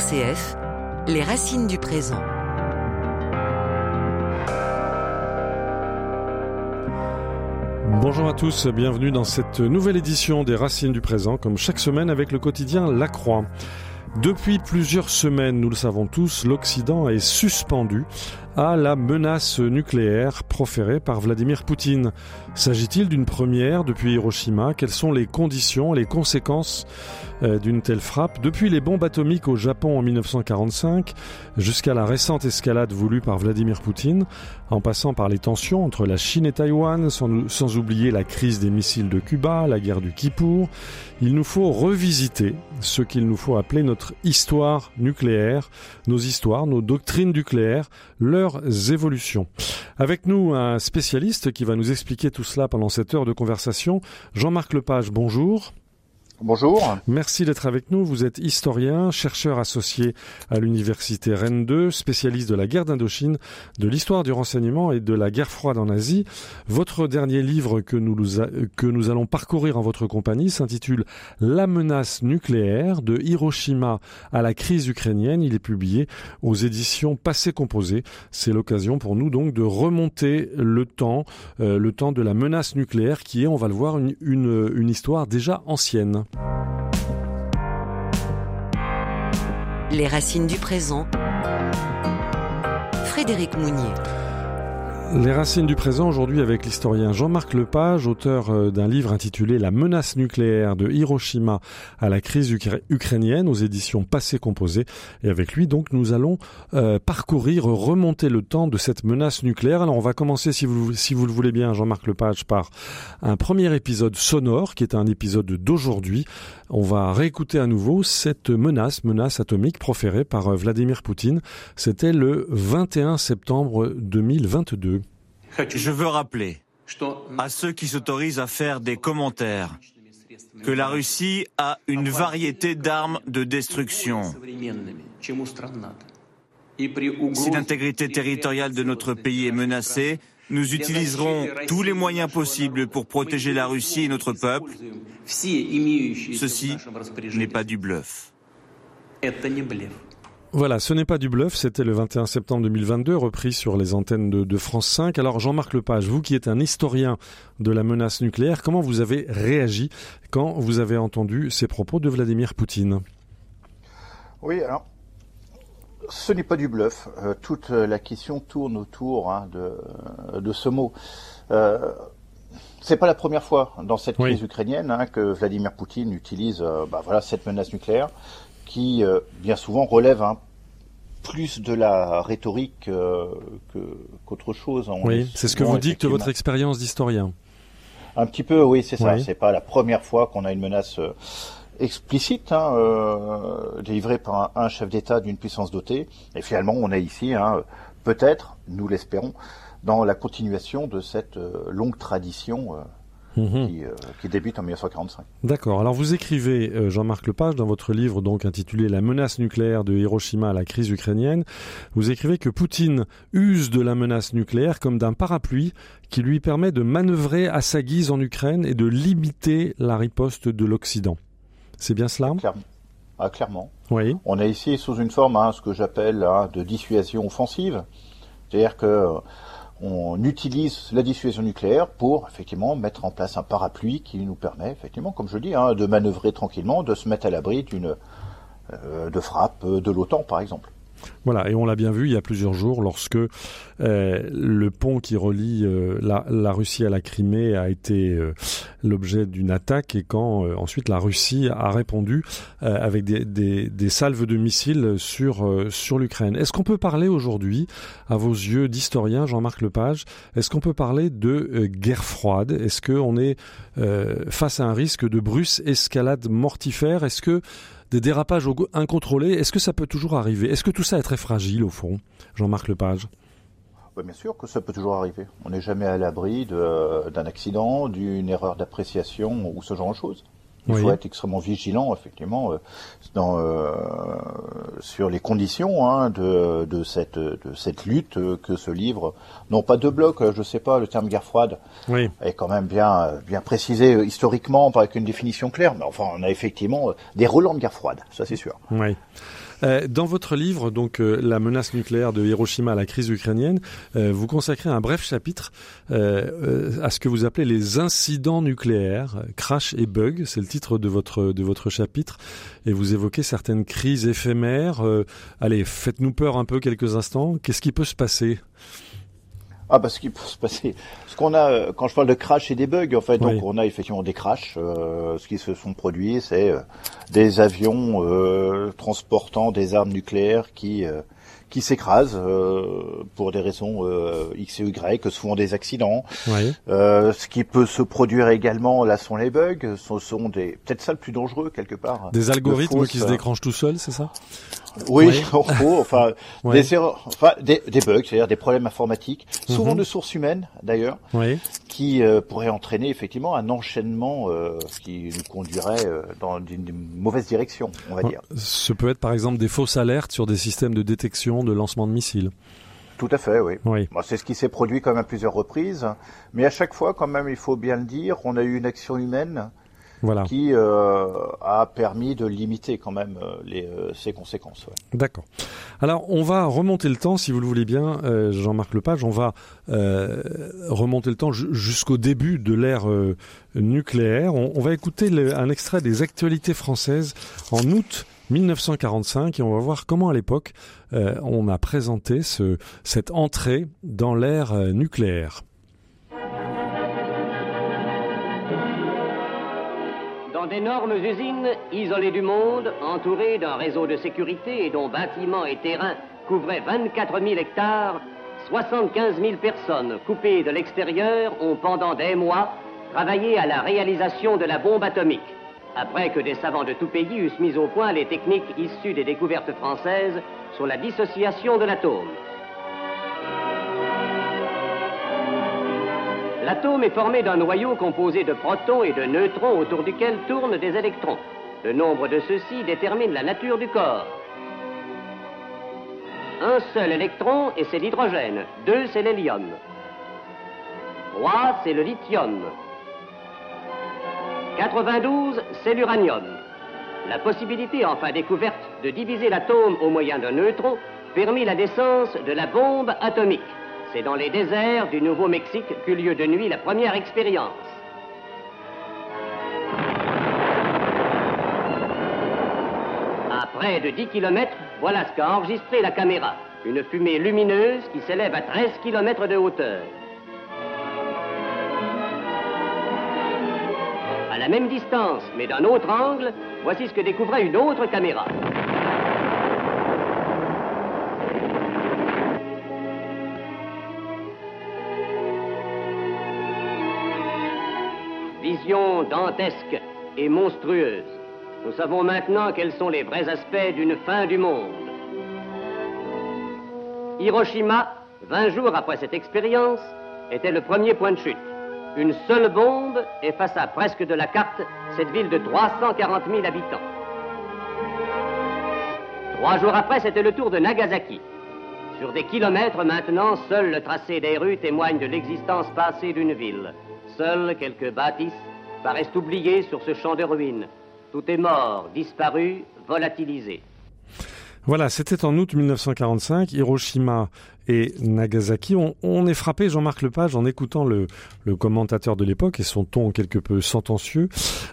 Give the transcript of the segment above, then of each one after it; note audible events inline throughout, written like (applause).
RCF, les racines du présent. Bonjour à tous, bienvenue dans cette nouvelle édition des Racines du présent, comme chaque semaine avec le quotidien La Croix. Depuis plusieurs semaines, nous le savons tous, l'Occident est suspendu à la menace nucléaire proférée par Vladimir Poutine. S'agit-il d'une première depuis Hiroshima? Quelles sont les conditions, les conséquences euh, d'une telle frappe? Depuis les bombes atomiques au Japon en 1945 jusqu'à la récente escalade voulue par Vladimir Poutine, en passant par les tensions entre la Chine et Taïwan, sans, sans oublier la crise des missiles de Cuba, la guerre du Kippour, il nous faut revisiter ce qu'il nous faut appeler notre histoire nucléaire, nos histoires, nos doctrines nucléaires, leurs évolutions. Avec nous, un spécialiste qui va nous expliquer tout cela pendant cette heure de conversation, Jean-Marc Lepage, bonjour. Bonjour. Merci d'être avec nous. Vous êtes historien, chercheur associé à l'université Rennes 2, spécialiste de la guerre d'Indochine, de l'histoire du renseignement et de la guerre froide en Asie. Votre dernier livre que nous, allons parcourir en votre compagnie s'intitule La menace nucléaire de Hiroshima à la crise ukrainienne. Il est publié aux éditions Passé Composé. C'est l'occasion pour nous donc de remonter le temps, euh, le temps de la menace nucléaire qui est, on va le voir, une, une histoire déjà ancienne. Les racines du présent. Frédéric Mounier. Les racines du présent aujourd'hui avec l'historien Jean-Marc Lepage, auteur euh, d'un livre intitulé La menace nucléaire de Hiroshima à la crise ukrainienne aux éditions Passé Composé. Et avec lui, donc, nous allons euh, parcourir, remonter le temps de cette menace nucléaire. Alors, on va commencer, si vous, si vous le voulez bien, Jean-Marc Lepage, par un premier épisode sonore qui est un épisode d'aujourd'hui. On va réécouter à nouveau cette menace, menace atomique proférée par euh, Vladimir Poutine. C'était le 21 septembre 2022. Je veux rappeler à ceux qui s'autorisent à faire des commentaires que la Russie a une variété d'armes de destruction. Si l'intégrité territoriale de notre pays est menacée, nous utiliserons tous les moyens possibles pour protéger la Russie et notre peuple. Ceci n'est pas du bluff. Voilà, ce n'est pas du bluff, c'était le 21 septembre 2022, repris sur les antennes de, de France 5. Alors Jean-Marc Lepage, vous qui êtes un historien de la menace nucléaire, comment vous avez réagi quand vous avez entendu ces propos de Vladimir Poutine? Oui, alors, ce n'est pas du bluff. Euh, toute la question tourne autour hein, de, de, ce mot. Euh, c'est pas la première fois dans cette crise oui. ukrainienne hein, que Vladimir Poutine utilise euh, bah, voilà, cette menace nucléaire qui euh, bien souvent relève hein, plus de la rhétorique euh, qu'autre chose. On oui, c'est ce que vous dicte votre expérience d'historien. Un petit peu, oui, c'est ça. Oui. C'est pas la première fois qu'on a une menace euh, explicite hein, euh, délivrée par un, un chef d'État d'une puissance dotée. Et finalement, on est ici, hein, peut-être, nous l'espérons, dans la continuation de cette longue tradition Mmh. Qui, euh, qui, débute en 1945. D'accord. Alors vous écrivez, euh, Jean-Marc Lepage, dans votre livre donc intitulé La menace nucléaire de Hiroshima à la crise ukrainienne, vous écrivez que Poutine use de la menace nucléaire comme d'un parapluie qui lui permet de manœuvrer à sa guise en Ukraine et de limiter la riposte de l'Occident. C'est bien cela? Clairement. Ah, clairement. Oui. On est ici sous une forme, hein, ce que j'appelle hein, de dissuasion offensive. C'est-à-dire que on utilise la dissuasion nucléaire pour effectivement mettre en place un parapluie qui nous permet effectivement, comme je dis, hein, de manœuvrer tranquillement, de se mettre à l'abri d'une euh, de frappe de l'OTAN par exemple. Voilà, et on l'a bien vu il y a plusieurs jours lorsque euh, le pont qui relie euh, la, la, Russie à la Crimée a été euh, l'objet d'une attaque et quand euh, ensuite la Russie a répondu euh, avec des, des, des, salves de missiles sur, sur l'Ukraine. Est-ce qu'on peut parler aujourd'hui, à vos yeux d'historien, Jean-Marc Lepage, est-ce qu'on peut parler de guerre froide? Est-ce qu'on est, face à un risque de bruce escalade mortifère? Est-ce que des dérapages incontrôlés. Est-ce que ça peut toujours arriver? Est-ce que tout ça est très fragile au fond, Jean-Marc Lepage oui, bien sûr que ça peut toujours arriver. On n'est jamais à l'abri d'un accident, d'une erreur d'appréciation ou ce genre de choses. Il oui. faut être extrêmement vigilant, effectivement, euh, dans, euh, sur les conditions hein, de, de, cette, de cette lutte que se livre, non pas deux blocs, je sais pas, le terme guerre froide oui. est quand même bien, bien précisé historiquement, avec une définition claire, mais enfin, on a effectivement des relents de guerre froide, ça c'est sûr. Oui. Euh, dans votre livre, donc euh, La menace nucléaire de Hiroshima à la crise ukrainienne, euh, vous consacrez un bref chapitre à ce que vous appelez les incidents nucléaires, crash et bug. C'est le titre de votre de votre chapitre, et vous évoquez certaines crises éphémères. allez, faites-nous peur un peu quelques instants. Qu'est-ce qui peut se passer? Ah, parce qu'il peut se passer. Ce qu'on a, euh, quand je parle de crash et des bugs, en fait, donc on a effectivement des crashs. Euh, ce qui se sont produits, c'est euh, des avions transportant des armes nucléaires qui qui s'écrasent pour des raisons X et Y, souvent des accidents. ce qui peut se produire également, là, sont les bugs. Ce sont des peut-être ça le plus dangereux quelque part. Des algorithmes qui se déclenchent tout seuls, c'est ça? Oui, (laughs) enfin, (laughs) des erreurs, enfin, des, des bugs, c'est-à-dire des problèmes informatiques, souvent mhm. de sources humaines d'ailleurs, qui euh, pourraient entraîner effectivement un enchaînement euh, qui nous conduirait euh, dans une, mauvaise direction, on va dire. Ce peut être par exemple des fausses alertes sur des systèmes de détection de lancement de missiles. Tout à fait, oui. oui. c'est ce qui s'est produit quand même à plusieurs reprises, mais à chaque fois, quand même, il faut bien le dire, on a eu une action humaine voilà. qui euh, a permis de limiter quand même euh, les, euh, ces conséquences. Ouais. D'accord. Alors on va remonter le temps, si vous le voulez bien, Jean-Marc Lepage, on va remonter le temps jusqu'au début de l'ère nucléaire. On, on, va écouter un extrait des actualités françaises en août 1945 et on va voir comment à l'époque on a présenté ce, cette entrée dans l'ère nucléaire. D'énormes usines isolées du monde, entourées d'un réseau de sécurité et dont bâtiments et terrains couvraient 24 000 hectares, 75 000 personnes coupées de l'extérieur ont pendant des mois travaillé à la réalisation de la bombe atomique, après que des savants de tout pays eussent mis au point les techniques issues des découvertes françaises sur la dissociation de l'atome. L'atome est formé d'un noyau composé de protons et de neutrons autour duquel tournent des électrons. Le nombre de ceux-ci détermine la nature du corps. Un seul électron et c'est l'hydrogène. Deux, c'est l'hélium. Trois, c'est le lithium. 92, c'est l'uranium. La possibilité enfin découverte de diviser l'atome au moyen d'un neutron permit la naissance de la bombe atomique. C'est dans les déserts du Nouveau-Mexique qu'eut lieu de nuit la première expérience. À près de 10 km, voilà ce qu'a enregistré la caméra. Une fumée lumineuse qui s'élève à 13 km de hauteur. À la même distance, mais d'un autre angle, voici ce que découvrait une autre caméra. Dantesque et monstrueuse. Nous savons maintenant quels sont les vrais aspects d'une fin du monde. Hiroshima, 20 jours après cette expérience, était le premier point de chute. Une seule bombe effaça presque de la carte cette ville de 340 000 habitants. Trois jours après, c'était le tour de Nagasaki. Sur des kilomètres maintenant, seul le tracé des rues témoigne de l'existence passée d'une ville. Seuls quelques bâtisses paraissent oubliés sur ce champ de ruines. Tout est mort, disparu, volatilisé. Voilà, c'était en août 1945, Hiroshima et Nagasaki. On, est frappé, Jean-Marc Lepage, en écoutant le, commentateur de l'époque et son ton quelque peu sentencieux.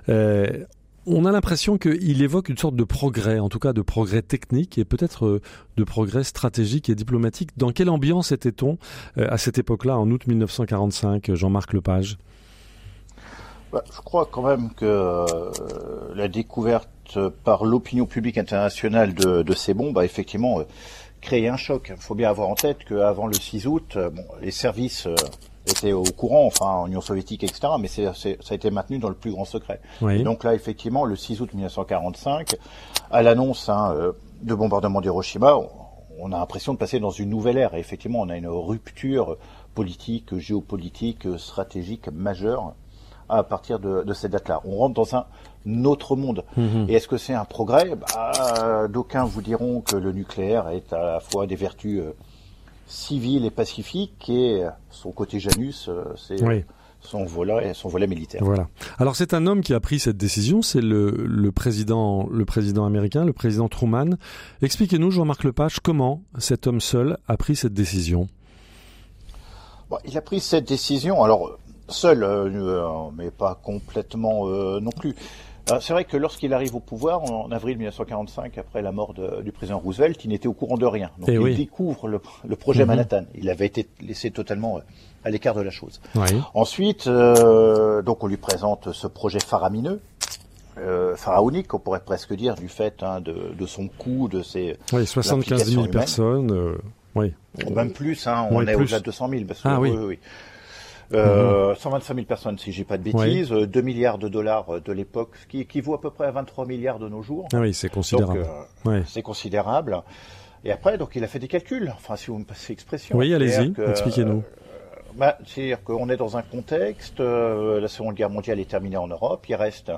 Euh, on a l'impression qu'il évoque une sorte de progrès, en tout cas de progrès technique et peut-être euh, de progrès stratégique et diplomatique. Dans quelle ambiance était-on euh, à cette époque-là, en août 1945, Jean-Marc Lepage? Bah, je crois quand même que euh, la découverte par l'opinion publique internationale de, ces bombes a effectivement euh, créé un choc. Il faut bien avoir en tête qu'avant le 6 août, euh, bon, les services étaient au courant, enfin en Union soviétique, etc., mais ça a été maintenu dans le plus grand secret. donc là, effectivement, le 6 août 1945, à l'annonce hein, de bombardement d'Hiroshima, on a l'impression de passer dans une nouvelle ère. Et effectivement, on a une rupture politique, géopolitique, stratégique majeure à partir de, de cette date-là. On rentre dans un autre monde. Mhm. Et est-ce que c'est un progrès? Bah, D'aucuns vous diront que le nucléaire est à la fois des vertus euh, civiles et pacifiques, et son côté Janus, euh, c'est son volet, son volet militaire. Voilà. Alors c'est un homme qui a pris cette décision, c'est le, le, président, le président américain, le président Truman. Expliquez-nous, Jean-Marc Lepage, comment cet homme seul a pris cette décision? Bon, il a pris cette décision, alors seul, euh, mais pas complètement euh, non plus. Euh, c'est vrai que lorsqu'il arrive au pouvoir, en avril 1945, après la mort du président Roosevelt, il n'était au courant de rien. Donc eh il découvre le, projet mhm. Manhattan. Il avait été laissé totalement à l'écart de la chose. Ensuite, donc on lui présente ce projet faramineux, pharaonique, on pourrait presque dire, du fait hein, de, son coût, de ses oui, 75 000 personnes. oui. Même plus, hein, on est au-delà de 200 000. Parce que, ah oui. oui, oui. Euh, 125 000 personnes, si j'ai pas de bêtises, 2 milliards de dollars euh, de l'époque, ce qui équivaut à peu près à 23 milliards de nos jours. Ah oui, c'est considérable. Euh, c'est considérable. Et après, donc, il a fait des calculs. Enfin, si vous me passez l'expression. Oui, allez-y, expliquez-nous. Euh, bah, C'est-à-dire qu'on est dans un contexte, la Seconde Guerre mondiale est terminée en Europe, il reste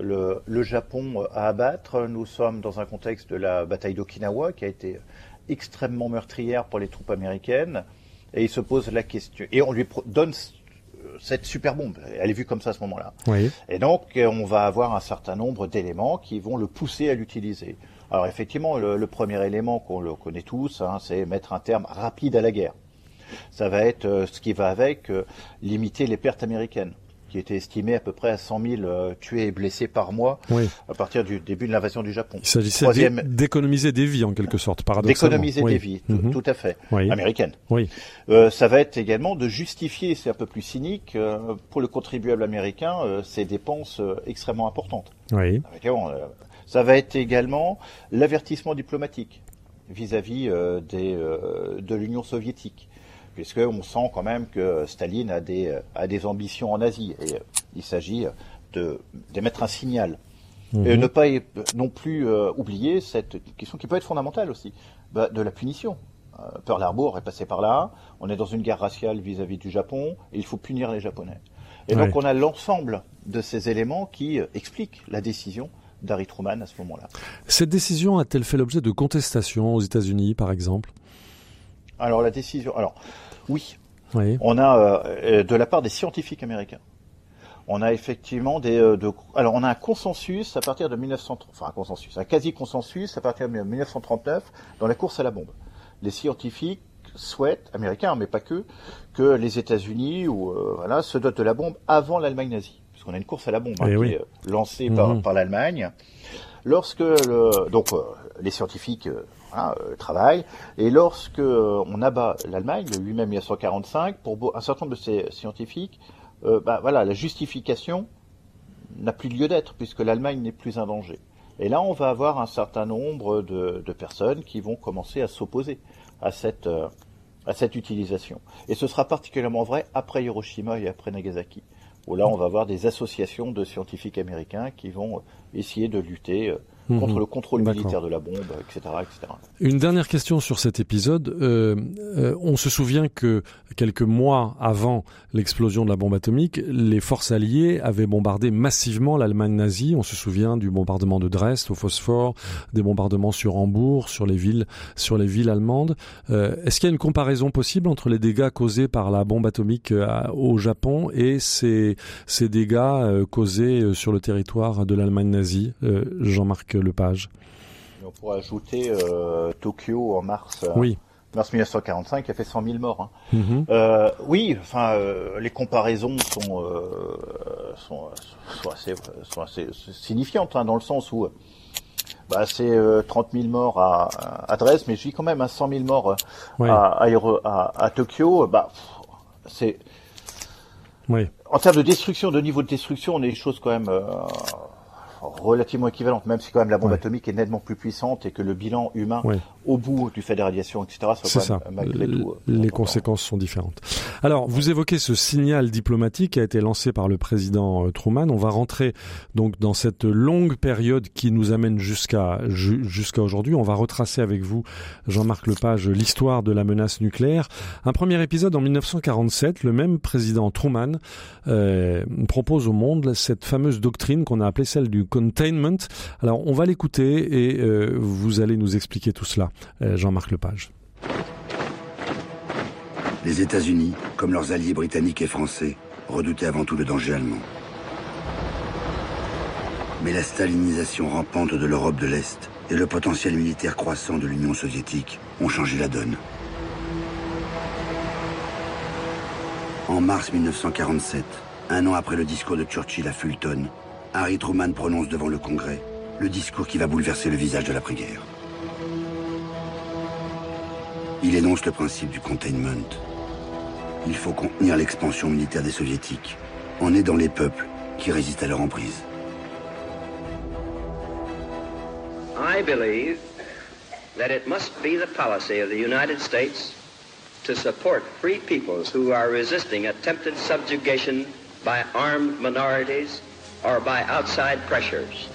le, le, Japon à abattre. Nous sommes dans un contexte de la bataille d'Okinawa qui a été extrêmement meurtrière pour les troupes américaines et il se pose la question. Et on lui donne cette super bombe. Elle est vue comme ça à ce moment-là. Oui. Et donc, on va avoir un certain nombre d'éléments qui vont le pousser à l'utiliser. Alors, effectivement, le, premier élément qu'on le connaît tous, hein, c'est mettre un terme rapide à la guerre. Ça va être euh, ce qui va avec euh, limiter les pertes américaines qui était estimé à peu près à 100 000 euh, tués et blessés par mois à partir du début de l'invasion du Japon. Il s'agissait d'économiser des vies en quelque sorte, paradoxalement. D'économiser des vies, mhm. tout, à fait, américaines. Oui. Euh, ça va être également de justifier, c'est un peu plus cynique, euh, pour le contribuable américain, ces dépenses extrêmement importantes. Oui. ça va être également l'avertissement diplomatique vis-à-vis des, de l'Union soviétique puisqu'on sent quand même que Staline a des, a des ambitions en Asie. Et euh, il s'agit d'émettre un signal. Et mhm. ne pas non plus euh, oublier cette question qui peut être fondamentale aussi, bah, de la punition. Euh, Pearl Harbor est passé par là, on est dans une guerre raciale vis-à-vis du Japon, et il faut punir les Japonais. Et donc on a l'ensemble de ces éléments qui expliquent la décision d'Harry Truman à ce moment-là. Cette décision a-t-elle fait l'objet de contestations aux États-Unis, par exemple? Alors la décision, alors oui. On a euh, euh, de la part des scientifiques américains. On a effectivement des, euh, alors on a un consensus à partir de 1930, enfin un consensus, un quasi consensus à partir de 1939 dans la course à la bombe. Les scientifiques souhaitent, américains mais pas que, que les États-Unis ou voilà se dotent de la bombe avant l'Allemagne nazie, puisqu'on a une course à la bombe hein, eh qui est lancée par, mhm. par l'Allemagne. Lorsque le, donc les scientifiques hein, travail. Et lorsque euh, on abat l'Allemagne, le 8 mai 1945, pour un certain nombre de ces scientifiques, euh, bah, voilà, la justification n'a plus lieu d'être puisque l'Allemagne n'est plus un danger. Et là, on va avoir un certain nombre de, de personnes qui vont commencer à s'opposer à cette, à cette utilisation. Et ce sera particulièrement vrai après Hiroshima et après Nagasaki, où là, on va avoir des associations de scientifiques américains qui vont essayer de lutter contre mhm. le contrôle militaire de la bombe, etc., etc. Une dernière question sur cet épisode. Euh, euh, on se souvient que quelques mois avant l'explosion de la bombe atomique, les forces alliées avaient bombardé massivement l'Allemagne nazie. On se souvient du bombardement de Dresde au phosphore, des bombardements sur Hambourg, sur les villes, sur les villes allemandes. Euh, Est-ce qu'il y a une comparaison possible entre les dégâts causés par la bombe atomique euh, au Japon et ces, ces dégâts euh, causés sur le territoire de l'Allemagne nazie, Jean-Marc Lepage. On pourrait ajouter euh, Tokyo en mars. Euh, oui. Mars 1945 qui a fait 100 000 morts. Hein. Mhm. Euh, oui, enfin, les comparaisons sont, sont, sont, assez, signifiantes hein, dans le sens où bah, c'est 30 000 morts à, à Dresde, mais je dis quand même hein, 100 000 morts à, à, à, Tokyo. Bah, c'est oui. En termes de destruction, de niveau de destruction, on est des choses quand même relativement équivalente, même si quand même la bombe atomique est nettement plus puissante et que le bilan humain au bout du fait des radiations, etc., c'est ça. malgré tout. Euh, les conséquences sont différentes. Alors, vous évoquez ce signal diplomatique qui a été lancé par le président euh, Truman. On va rentrer donc dans cette longue période qui nous amène jusqu'à jusqu'à aujourd'hui. On va retracer avec vous, Jean-Marc Lepage, l'histoire de la menace nucléaire. Un premier épisode en 1947, le même président Truman euh, propose au monde cette fameuse doctrine qu'on a appelée celle du containment. Alors, on va l'écouter et euh, vous allez nous expliquer tout cela, Jean-Marc Lepage. Les États-Unis, comme leurs alliés britanniques et français, redoutait avant tout le danger allemand. Mais la stalinisation rampante de l'Europe de l'Est et le potentiel militaire croissant de l'Union soviétique ont changé la donne. En mars 1947, un an après le discours de Churchill à Fulton, Harry Truman prononce devant le Congrès le discours qui va bouleverser le visage de l'après-guerre. Il énonce le principe du containment. Il faut contenir l'expansion militaire des soviétiques en aidant les peuples qui résistent à leur emprise. I believe that it must be the policy of the United States to support free peoples who are resisting attempted subjugation by armed minorities or by outside pressures.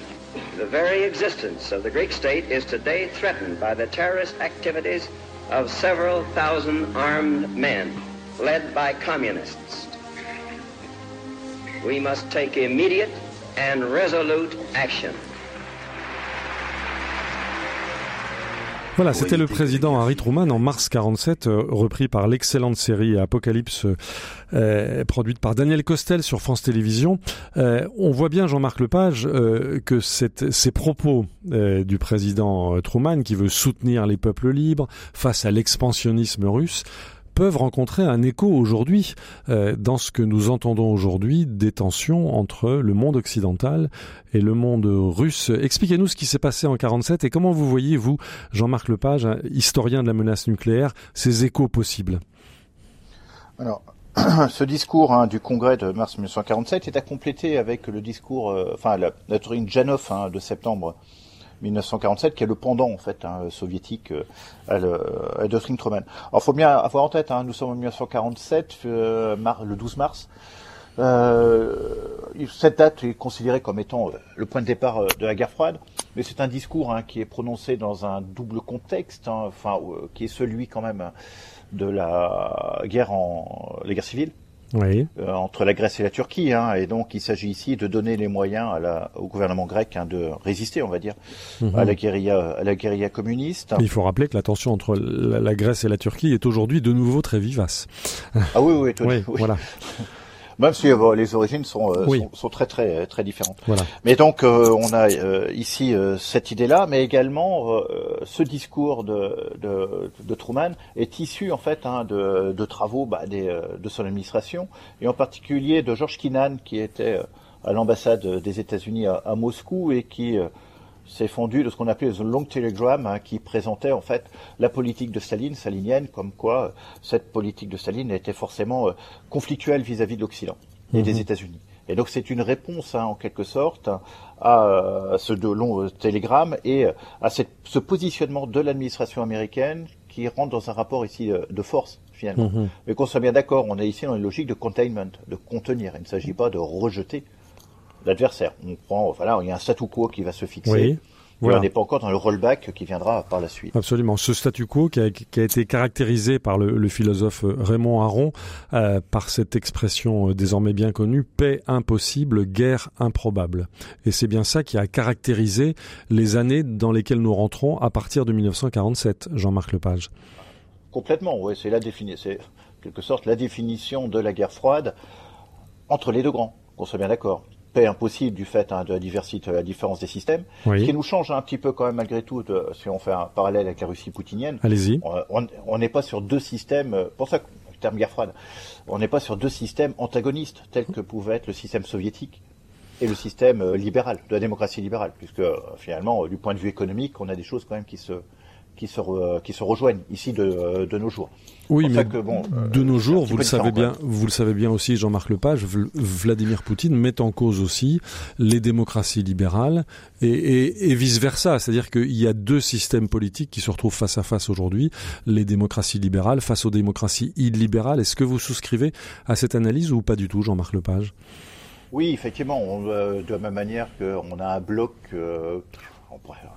The very existence of the Greek state is today threatened by the terrorist activities of several thousand armed men led by communists. We must take immediate and resolute action. Voilà, c'était le président Harry Truman en mars 47, euh, repris par l'excellente série Apocalypse, euh, produite par Daniel Costel sur France Télévisions. Euh, on voit bien, Jean-Marc Lepage, euh, que ces propos du président Truman, qui veut soutenir les peuples libres face à l'expansionnisme russe, peuvent rencontrer un écho aujourd'hui euh, dans ce que nous entendons aujourd'hui des tensions entre le monde occidental et le monde russe. Expliquez-nous ce qui s'est passé en 47 et comment vous voyez, vous, Jean-Marc Lepage, historien de la menace nucléaire, ces échos possibles? Alors, (clears throat) ce discours hein, du Congrès de mars 1947 est à compléter avec le discours, euh, enfin la, la Janov hein, de septembre 1947, qui est le pendant en fait hein, soviétique euh, à, le, à doctrine Truman. Alors, faut bien avoir en tête, hein, nous sommes en 1947, euh, mar, le 12 mars. Euh, cette date est considérée comme étant euh, le point de départ euh, de la guerre froide, mais c'est un discours hein, qui est prononcé dans un double contexte, hein, enfin qui est celui quand même de la guerre en la guerre civile oui. euh, entre la Grèce et la Turquie, hein, et donc il s'agit ici de donner les moyens à la, au gouvernement grec hein, de résister, on va dire, Mhm. à la guérilla, à la guérilla communiste. Il faut rappeler que la tension entre la, la Grèce et la Turquie est aujourd'hui de nouveau très vivace. Ah oui, oui, tout- Oui, oui. voilà. (laughs) Même si euh, les origines sont, euh, Oui. sont, sont très très très différentes. voilà. Mais donc euh, on a euh, ici euh, cette idée-là, mais également euh, ce discours de, de, de Truman est issu en fait hein, de, de travaux bah, des, euh, de son administration et en particulier de George Kennan qui était euh, à l'ambassade des États-Unis à, à Moscou et qui euh, s'est fondu de ce qu'on appelait the Long Telegram, hein, qui présentait en fait la politique de Staline, stalinienne, comme quoi euh, cette politique de Staline était forcément euh, conflictuelle vis-à-vis de l'Occident et des États-Unis. Et donc c'est une réponse, hein, en quelque sorte, à euh, ce de long télégramme et à cette, ce positionnement de l'administration américaine qui rentre dans un rapport ici de force finalement. Mhm. Mais qu'on soit bien d'accord, on est ici dans une logique de containment, de contenir. Il ne s'agit pas de rejeter l'adversaire. On prend, voilà, il y a un statu quo qui va se fixer. Oui. Voilà. on n'est pas encore dans le rollback qui viendra par la suite. Absolument. Ce statu quo qui a, qui a été caractérisé par le, le philosophe Raymond Aron euh, par cette expression euh, désormais bien connue paix impossible, guerre improbable. Et c'est bien ça qui a caractérisé les années dans lesquelles nous rentrons à partir de 1947, Jean-Marc Lepage. Complètement, oui, c'est la définition, c'est quelque sorte la définition de la guerre froide entre les deux grands, qu'on soit bien d'accord. Paix impossible du fait hein, de la diversité, de la différence des systèmes, ce qui nous change un petit peu quand même malgré tout, de- si on fait un parallèle avec la Russie poutinienne. Allez-y. On- n'est pas sur deux systèmes, euh, pour ça que le terme guerre froide, on n'est pas sur deux systèmes antagonistes tels que pouvait être le système soviétique et le système euh, libéral, de la démocratie libérale, puisque euh, finalement, du point de vue économique, on a des choses quand même qui se qui se, re- qui se rejoignent ici de, de nos jours. Oui, mais ça que, bon, euh, de nos jours, vous le savez bien, vous le savez bien aussi, Jean-Marc Lepage, Vl- Vladimir Poutine met en cause aussi les démocraties libérales et, et, et vice versa. C'est-à-dire qu'il y a deux systèmes politiques qui se retrouvent face à face aujourd'hui les démocraties libérales face aux démocraties illibérales. Est-ce que vous souscrivez à cette analyse ou pas du tout, Jean-Marc Lepage? Oui, effectivement, on, euh, de la même manière qu'on a un bloc. euh,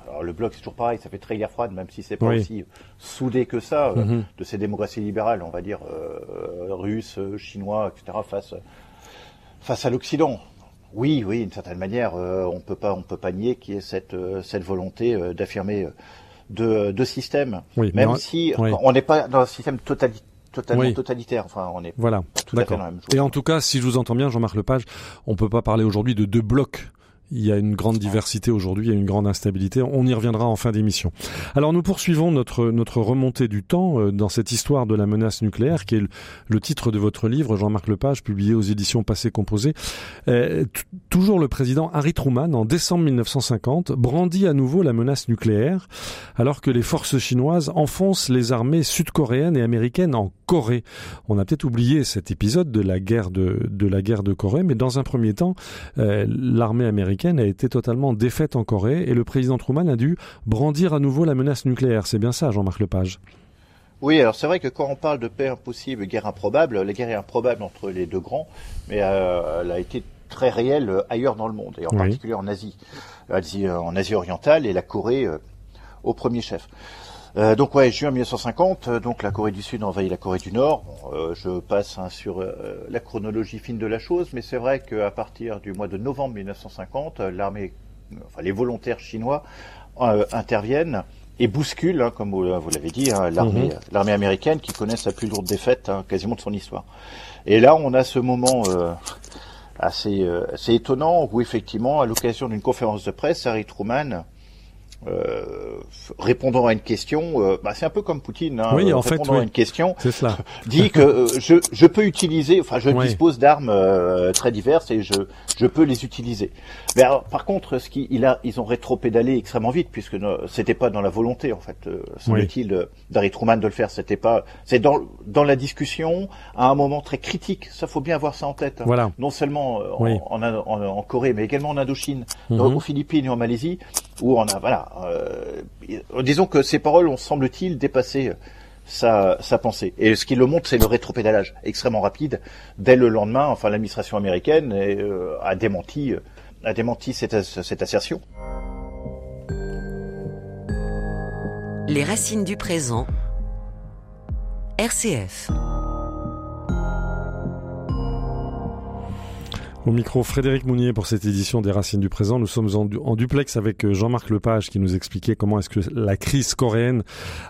alors le bloc, c'est toujours pareil, ça fait très guerre froide, même si c'est pas Oui. aussi soudé que ça, euh, Mhm. de ces démocraties libérales, on va dire euh, russes, euh, chinois, etc., face face à l'Occident. Oui, oui, d'une certaine manière, euh, on peut pas, on peut pas nier qu'il y ait cette cette volonté d'affirmer deux, deux systèmes, Oui, même si oui. on n'est pas dans un système totalement totalitaire. Enfin, on est voilà. tout à fait dans la même chose. Et en tout cas, si je vous entends bien, Jean-Marc Lepage, on peut pas parler aujourd'hui de deux blocs il y a une grande diversité aujourd'hui, il y a une grande instabilité. On y reviendra en fin d'émission. Alors nous poursuivons notre notre remontée du temps euh, dans cette histoire de la menace nucléaire, qui est le, titre de votre livre, Jean-Marc Lepage, publié aux éditions Passé Composé. Euh, toujours le président Harry Truman, en décembre 1950, brandit à nouveau la menace nucléaire, alors que les forces chinoises enfoncent les armées sud-coréennes et américaines en Corée. On a peut-être oublié cet épisode de la guerre de de la guerre de Corée, mais dans un premier temps, euh, l'armée américaine a été totalement défaite en Corée et le président Truman a dû brandir à nouveau la menace nucléaire. C'est bien ça, Jean-Marc Lepage oui, alors c'est vrai que quand on parle de paix impossible, guerre improbable, la guerre est improbable entre les deux grands, mais euh, elle a été très réelle ailleurs dans le monde, et en particulier en Asie, euh, en Asie orientale, et la Corée euh, au premier chef. Euh, donc ouais, juin 1950, euh, donc la Corée du Sud envahit la Corée du Nord. Euh, je passe hein, sur la chronologie fine de la chose, mais c'est vrai qu'à partir du mois de novembre 1950, l'armée, enfin les volontaires chinois interviennent et bousculent, hein, comme vous, l'avez dit, hein, l'armée, mhm. l'armée américaine qui connaît sa plus lourde défaite quasiment de son histoire. Et là, on a ce moment assez, assez étonnant où effectivement, à l'occasion d'une conférence de presse, Harry Truman euh, répondant à une question, euh, bah, c'est un peu comme Poutine. Hein, oui, en répondant fait, à une question, cela. (laughs) dit que euh, je, je, peux utiliser, enfin je dispose d'armes très diverses et je, je peux les utiliser. Mais alors, par contre, ce qui, il a, ils ont rétro-pédalé extrêmement vite puisque c'était pas dans la volonté en fait, semble-t-il, d'Harry Truman de le faire. C'était pas, c'est dans dans la discussion à un moment très critique. Ça faut bien avoir ça en tête. Hein. Voilà. Non seulement en, en, en, Corée, mais également en Indochine, mhm. aux Philippines et en Malaisie, où on a voilà euh, disons que ces paroles ont, semble-t-il, dépassé sa, pensée. Et ce qui le montre, c'est le rétropédalage extrêmement rapide. Dès le lendemain, enfin, l'administration américaine euh, a démenti, cette assertion. Les racines du présent. RCF. Au micro, Frédéric Mounier pour cette édition des Racines du Présent. Nous sommes en, duplex avec euh, Jean-Marc Lepage qui nous expliquait comment est-ce que la crise coréenne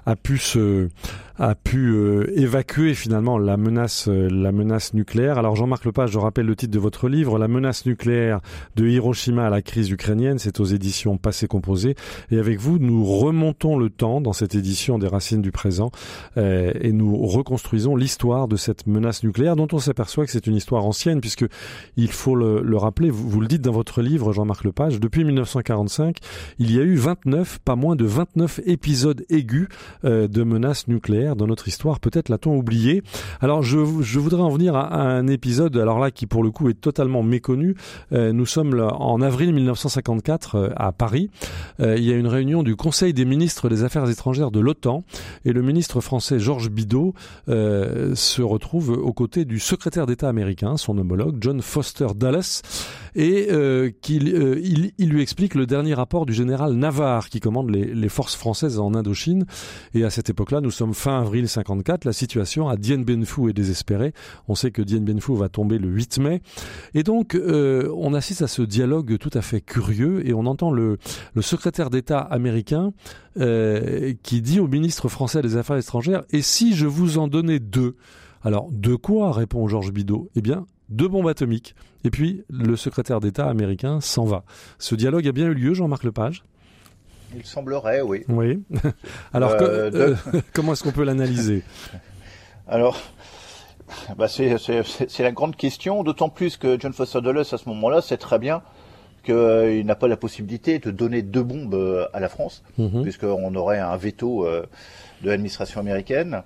a pu se, a pu euh, évacuer finalement la menace, euh, la menace nucléaire. Alors Jean-Marc Lepage, je rappelle le titre de votre livre, La menace nucléaire de Hiroshima à la crise ukrainienne. C'est aux éditions Passé Composé. Et avec vous, nous remontons le temps dans cette édition des Racines du Présent et nous reconstruisons l'histoire de cette menace nucléaire dont on s'aperçoit que c'est une histoire ancienne puisque il faut le, le rappeler, vous, le dites dans votre livre, Jean-Marc Lepage, depuis 1945, il y a eu 29, pas moins de 29 épisodes aigus de menaces nucléaires dans notre histoire. Peut-être l'a-t-on oublié. Alors je, voudrais en venir à, un épisode, alors là qui pour le coup est totalement méconnu. Euh, nous sommes en avril 1954 euh, à Paris. Euh, il y a une réunion du Conseil des ministres des Affaires étrangères de l'OTAN et le ministre français Georges Bidault se retrouve aux côtés du secrétaire d'État américain, son homologue John Foster Dulles, et qu'il il, il, lui explique le dernier rapport du général Navarre qui commande les, les forces françaises en Indochine. Et à cette époque-là, nous sommes fin avril 54, la situation à Dien Bien Phu est désespérée. On sait que Dien Bien Phu va tomber le 8 mai. Et donc, euh, on assiste à ce dialogue tout à fait curieux et on entend le, le secrétaire d'État américain euh, qui dit au ministre français des Affaires étrangères, et si je vous en donnais deux? Alors, de quoi répond Georges Bidault? Eh bien, deux bombes atomiques. Et puis, le secrétaire d'État américain s'en va. Ce dialogue a bien eu lieu, Jean-Marc Lepage? Il semblerait, oui. Oui. (laughs) Alors, euh, euh, (laughs) comment est-ce qu'on peut l'analyser? Alors, bah c'est la grande question, d'autant plus que John Foster Dulles, à ce moment-là, sait très bien qu'il euh, n'a pas la possibilité de donner deux bombes à la France, mhm. puisqu'on aurait un veto de l'administration américaine.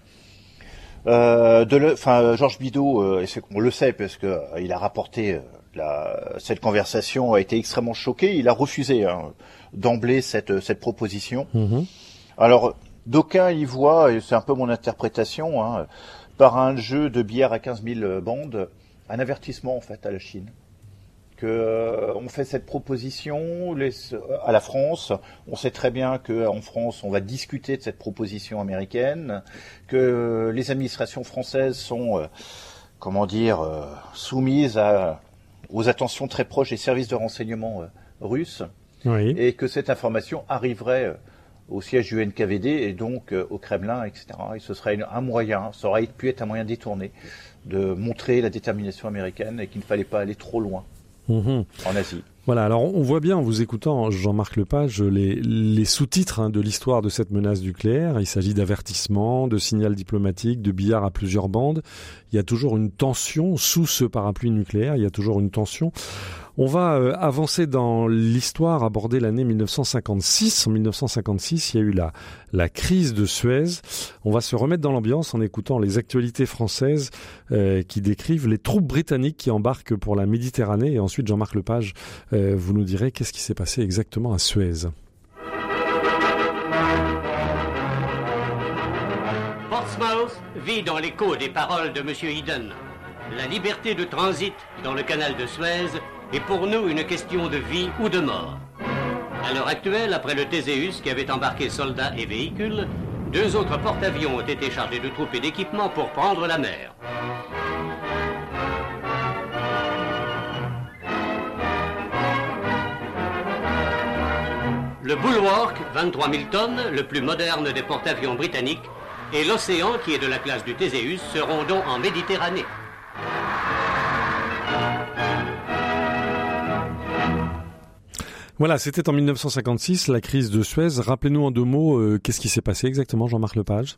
Enfin, Georges Bidault, on le sait, parce qu'il a rapporté la, cette conversation a été extrêmement choqué. Il a refusé hein, d'emblée cette, cette proposition. Mhm. Alors, d'aucuns y voient, et c'est un peu mon interprétation, hein, par un jeu de bière à 15 000 bandes, un avertissement en fait à la Chine. Que euh, on fait cette proposition à la France. On sait très bien qu'en France, on va discuter de cette proposition américaine, que les administrations françaises sont, euh, comment dire, euh, soumises à aux attentions très proches des services de renseignement euh, russes, et que cette information arriverait euh, au siège du NKVD et donc au Kremlin, etc. Et ce serait un moyen, ça aurait pu être un moyen détourné de montrer la détermination américaine et qu'il ne fallait pas aller trop loin mhm. en Asie. Voilà, alors on voit bien en vous écoutant, Jean-Marc Lepage, les, les sous-titres hein, de l'histoire de cette menace nucléaire. Il s'agit d'avertissement, de signal diplomatique, de billard à plusieurs bandes. Il y a toujours une tension sous ce parapluie nucléaire, il y a toujours une tension. On va euh, avancer dans l'histoire, aborder l'année 1956. En 1956, il y a eu la, crise de Suez. On va se remettre dans l'ambiance en écoutant les actualités françaises euh, qui décrivent les troupes britanniques qui embarquent pour la Méditerranée. Et ensuite, Jean-Marc Lepage, euh, vous nous direz qu'est-ce qui s'est passé exactement à Suez. Portsmouth vit dans l'écho des paroles de M. Eden. La liberté de transit dans le canal de Suez est pour nous une question de vie ou de mort. À l'heure actuelle, après le Théséus qui avait embarqué soldats et véhicules, deux autres porte-avions ont été chargés de troupes et d'équipements pour prendre la mer. Le Bulwark, 23 000 tonnes, le plus moderne des porte-avions britanniques, et l'Océan, qui est de la classe du Théséus, seront donc en Méditerranée. Voilà, c'était en 1956, la crise de Suez. Rappelez-nous en deux mots, euh, qu'est-ce qui s'est passé exactement, Jean-Marc Lepage?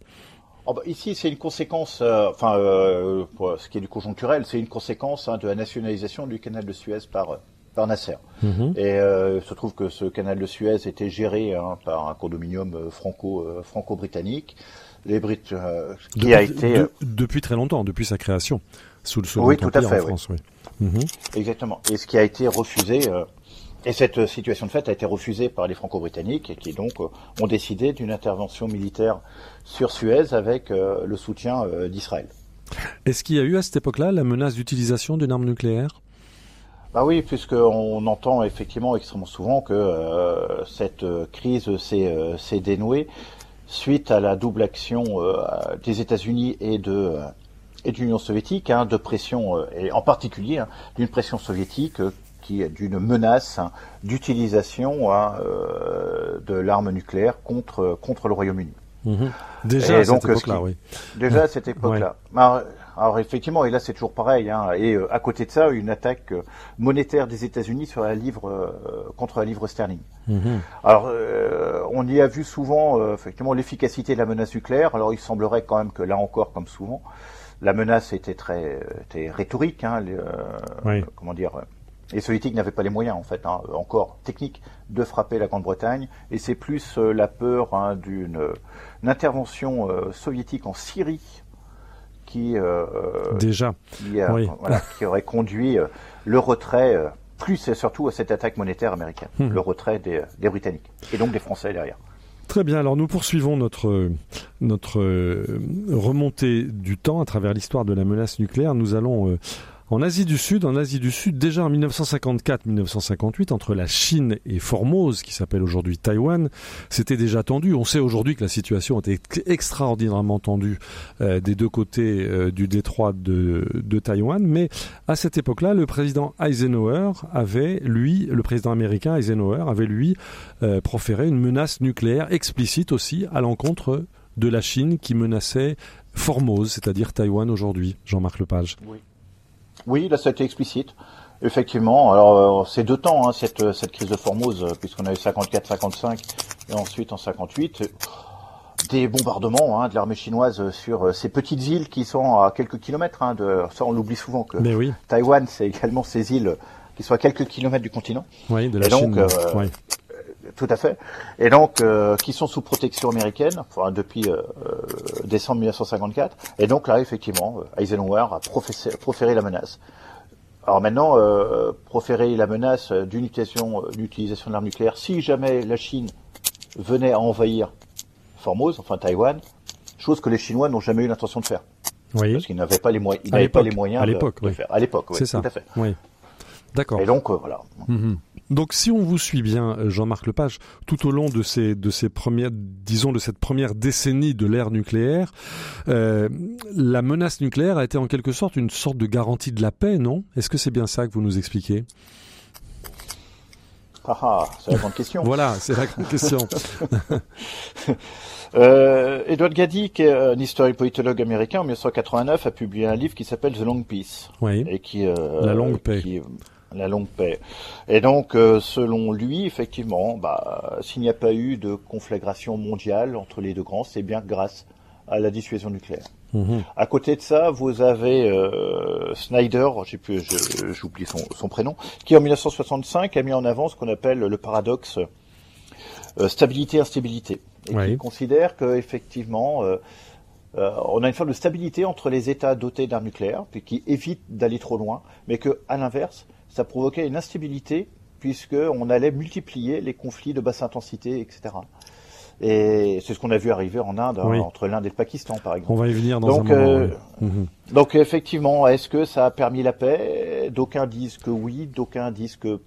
Oh bah, Ici, c'est une conséquence, euh, enfin, euh, pour ce qui est du conjoncturel, c'est une conséquence hein, de la nationalisation du canal de Suez par, par Nasser. Mhm. Et il se trouve que ce canal de Suez était géré hein, par un condominium franco, franco-britannique. Les Brites, qui a été... depuis très longtemps, depuis sa création, sous le Second oui, tout à fait, en France. Oui. Mhm. Exactement. Et ce qui a été refusé et cette situation de fait a été refusée par les Franco-Britanniques qui donc euh, ont décidé d'une intervention militaire sur Suez avec euh, le soutien euh, d'Israël. Est-ce qu'il y a eu à cette époque-là la menace d'utilisation d'une arme nucléaire? Bah oui, puisqu'on entend effectivement extrêmement souvent que cette crise s'est dénouée suite à la double action des États-Unis et de et de l'Union soviétique, hein, de pression, et en particulier hein, d'une pression soviétique qui d'une menace d'utilisation hein, euh, de l'arme nucléaire contre contre le Royaume-Uni. Mhm. Déjà, à cette époque-là, oui. Déjà à cette époque-là. Alors, effectivement, et là c'est toujours pareil. Hein, et euh, à côté de ça, une attaque euh, monétaire des États-Unis sur la livre contre la livre sterling. Mhm. Alors, on y a vu souvent effectivement l'efficacité de la menace nucléaire. Alors, il semblerait quand même que là encore, comme souvent, la menace était très était rhétorique. Hein, Comment dire les soviétiques n'avaient pas les moyens, en fait, hein, encore techniques, de frapper la Grande-Bretagne. Et c'est plus euh, la peur hein, d'une intervention euh, soviétique en Syrie qui, euh, Déjà. (laughs) qui, aurait conduit le retrait, plus et surtout à cette attaque monétaire américaine, hmm. le retrait des, des, Britanniques. Et donc des Français derrière. Très bien, alors nous poursuivons notre, notre remontée du temps à travers l'histoire de la menace nucléaire. Nous allons en Asie du Sud, en Asie du Sud, déjà en 1954-1958, entre la Chine et Formose, qui s'appelle aujourd'hui Taïwan, c'était déjà tendu. On sait aujourd'hui que la situation était extraordinairement tendue euh, des deux côtés euh, du détroit de, Taïwan, mais à cette époque-là, le président Eisenhower avait, lui, le président américain Eisenhower avait, lui, euh, proféré une menace nucléaire explicite aussi à l'encontre de la Chine qui menaçait Formose, c'est-à-dire Taïwan aujourd'hui. Jean-Marc Lepage. Oui. Oui, là, ça a été explicite. Effectivement. Alors, euh, c'est deux temps, hein, cette, cette crise de Formose, euh, puisqu'on a eu 54-55 et ensuite en 58 des bombardements hein, de l'armée chinoise sur euh, ces petites îles qui sont à quelques kilomètres. Hein, de, ça, on l'oublie souvent que Mais oui. Taïwan, c'est également ces îles qui sont à quelques kilomètres du continent. Oui, de la Chine. oui. Tout à fait. Et donc, qui sont sous protection américaine enfin, depuis décembre 1954. Et donc là, effectivement, Eisenhower a proféré la menace. Alors maintenant, euh, proférer la menace d'utilisation d'utilisation de l'arme nucléaire si jamais la Chine venait à envahir Formose, enfin Taïwan, chose que les Chinois n'ont jamais eu l'intention de faire. Oui. Parce qu'ils n'avaient pas les, moyens, ils n'avaient pas les moyens de, oui. faire. À l'époque, oui, c'est ça. Tout à fait. Oui. D'accord. Et donc, euh, voilà. Mhm. Donc, si on vous suit bien, euh, Jean-Marc Lepage, tout au long de ces, de ces premières, disons, de cette première décennie de l'ère nucléaire, euh, la menace nucléaire a été en quelque sorte une sorte de garantie de la paix, non? Est-ce que c'est bien ça que vous nous expliquez? Ah, ah c'est la grande question. (laughs) voilà, c'est la grande question. (laughs) euh, Edward Gaddy, qui est un historien politologue américain, en 1989, a publié un livre qui s'appelle The Long Peace. Oui. Et qui, euh, la longue paix. Qui, la longue paix. Et donc, euh, selon lui, effectivement, bah, s'il n'y a pas eu de conflagration mondiale entre les deux grands, c'est bien grâce à la dissuasion nucléaire. Mhm. À côté de ça, vous avez euh, Snyder, j'oublie son, son, prénom, qui en 1965 a mis en avant ce qu'on appelle le paradoxe euh, stabilité-instabilité, et qui considère qu'effectivement, euh, euh, on a une forme de stabilité entre les États dotés d'armes nucléaires, puis qui évitent d'aller trop loin, mais que, à l'inverse, ça provoquait une instabilité puisque on allait multiplier les conflits de basse intensité, etc. Et c'est ce qu'on a vu arriver en Inde, hein, entre l'Inde et le Pakistan, par exemple. On va y venir dans Donc, un moment. euh, oui. Mhm. Donc effectivement, est-ce que ça a permis la paix? D'aucuns disent que oui, d'aucuns disent que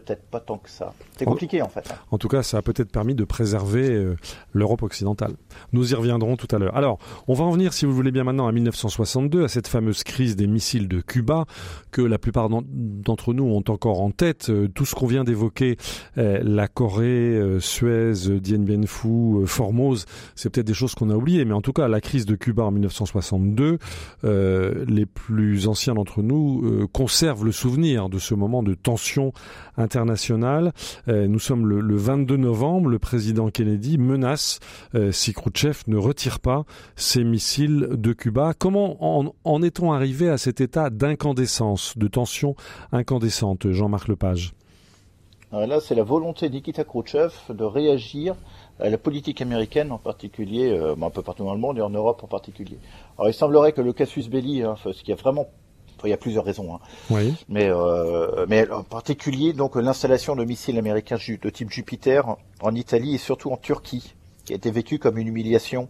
peut-être pas tant que ça. C'est compliqué en fait. En tout cas, ça a peut-être permis de préserver euh, l'Europe occidentale. Nous y reviendrons tout à l'heure. Alors, on va en venir, si vous le voulez bien maintenant, à 1962, à cette fameuse crise des missiles de Cuba, que la plupart d'en- d'entre nous ont encore en tête. Euh, tout ce qu'on vient d'évoquer, euh, la Corée, Suez, Dien Bien Phu, Formose, c'est peut-être des choses qu'on a oubliées, mais en tout cas, la crise de Cuba en 1962, euh, les plus anciens d'entre nous conservent le souvenir de ce moment de tension internationale. Euh, nous sommes le, le 22 novembre, le président Kennedy menace euh, si Khrouchtchev ne retire pas ses missiles de Cuba. Comment en, est-on arrivé à cet état d'incandescence, de tension incandescente, Jean-Marc Lepage? Alors là, c'est la volonté de Nikita Khrouchtchev de réagir à la politique américaine en particulier, euh, bon, un peu partout dans le monde et en Europe en particulier. Alors il semblerait que le casus belli, hein, ce qui a vraiment, il y a plusieurs raisons, hein, Oui, mais euh, mais en particulier donc l'installation de missiles américains de type Jupiter en Italie et surtout en Turquie, qui a été vécu comme une humiliation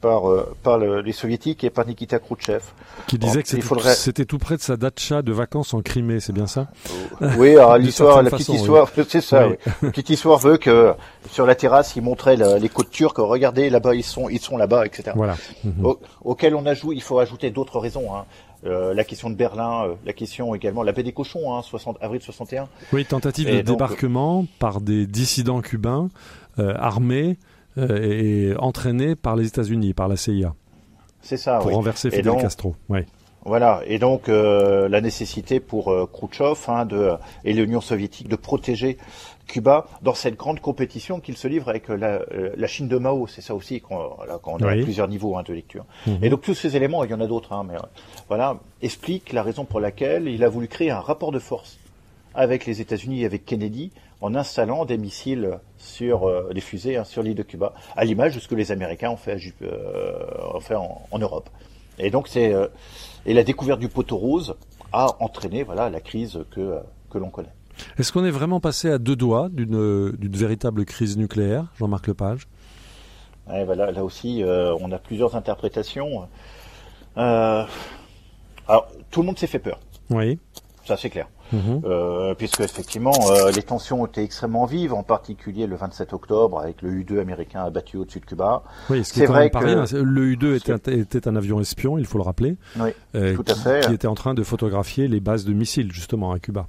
par euh, par le- les soviétiques et par Nikita Khrouchtchev. qui disait que c'était il faudrait- tout près de sa datcha de vacances en Crimée, c'est bien ça? Oui, alors (laughs) D'une l'histoire, la façon, petite histoire, (laughs) c'est ça. Oui. oui. La petite histoire veut que sur la terrasse, ils montraient la- les côtes turques. Regardez là-bas, ils sont, ils sont là-bas, etc. Voilà. Au- auquel on ajoute, il faut ajouter d'autres raisons. Hein. Euh, la question de Berlin, euh, la question également, la baie des cochons, hein, 60, avril 61. Oui, tentative Et de donc- débarquement par des dissidents cubains euh, armés euh, et entraînés par les États-Unis, par la CIA, C'est ça. pour oui. renverser Et Fidel donc- Castro. Oui. Voilà. Et donc euh, la nécessité pour euh, Khrouchtchev hein, de, et l'Union soviétique de protéger Cuba dans cette grande compétition qu'il se livre avec euh, la, euh, la Chine de Mao. C'est ça aussi qu'on a Oui. plusieurs niveaux hein, de lecture. Mhm. Et donc tous ces éléments, il y en a d'autres, hein, mais euh, voilà, expliquent la raison pour laquelle il a voulu créer un rapport de force avec les États-Unis et avec Kennedy en installant des missiles sur euh, des fusées hein, sur l'île de Cuba, à l'image de ce que les Américains ont fait, euh, ont en, en Europe. Et donc c'est euh, et la découverte du poteau rose a entraîné voilà la crise que que l'on connaît. Est-ce qu'on est vraiment passé à deux doigts d'une d'une véritable crise nucléaire, Jean-Marc Lepage? Ouais, voilà, là aussi, euh, on a plusieurs interprétations. Euh, alors, tout le monde s'est fait peur, Oui. ça c'est clair. Mhm. Euh, puisque effectivement euh, les tensions étaient extrêmement vives, en particulier le 27 octobre avec le U-2 américain abattu au-dessus de Cuba. Oui, C'est vrai que- rien. Le U-2 était, était un avion espion, il faut le rappeler, Oui, euh, tout à qui, fait. qui était en train de photographier les bases de missiles, justement, à Cuba.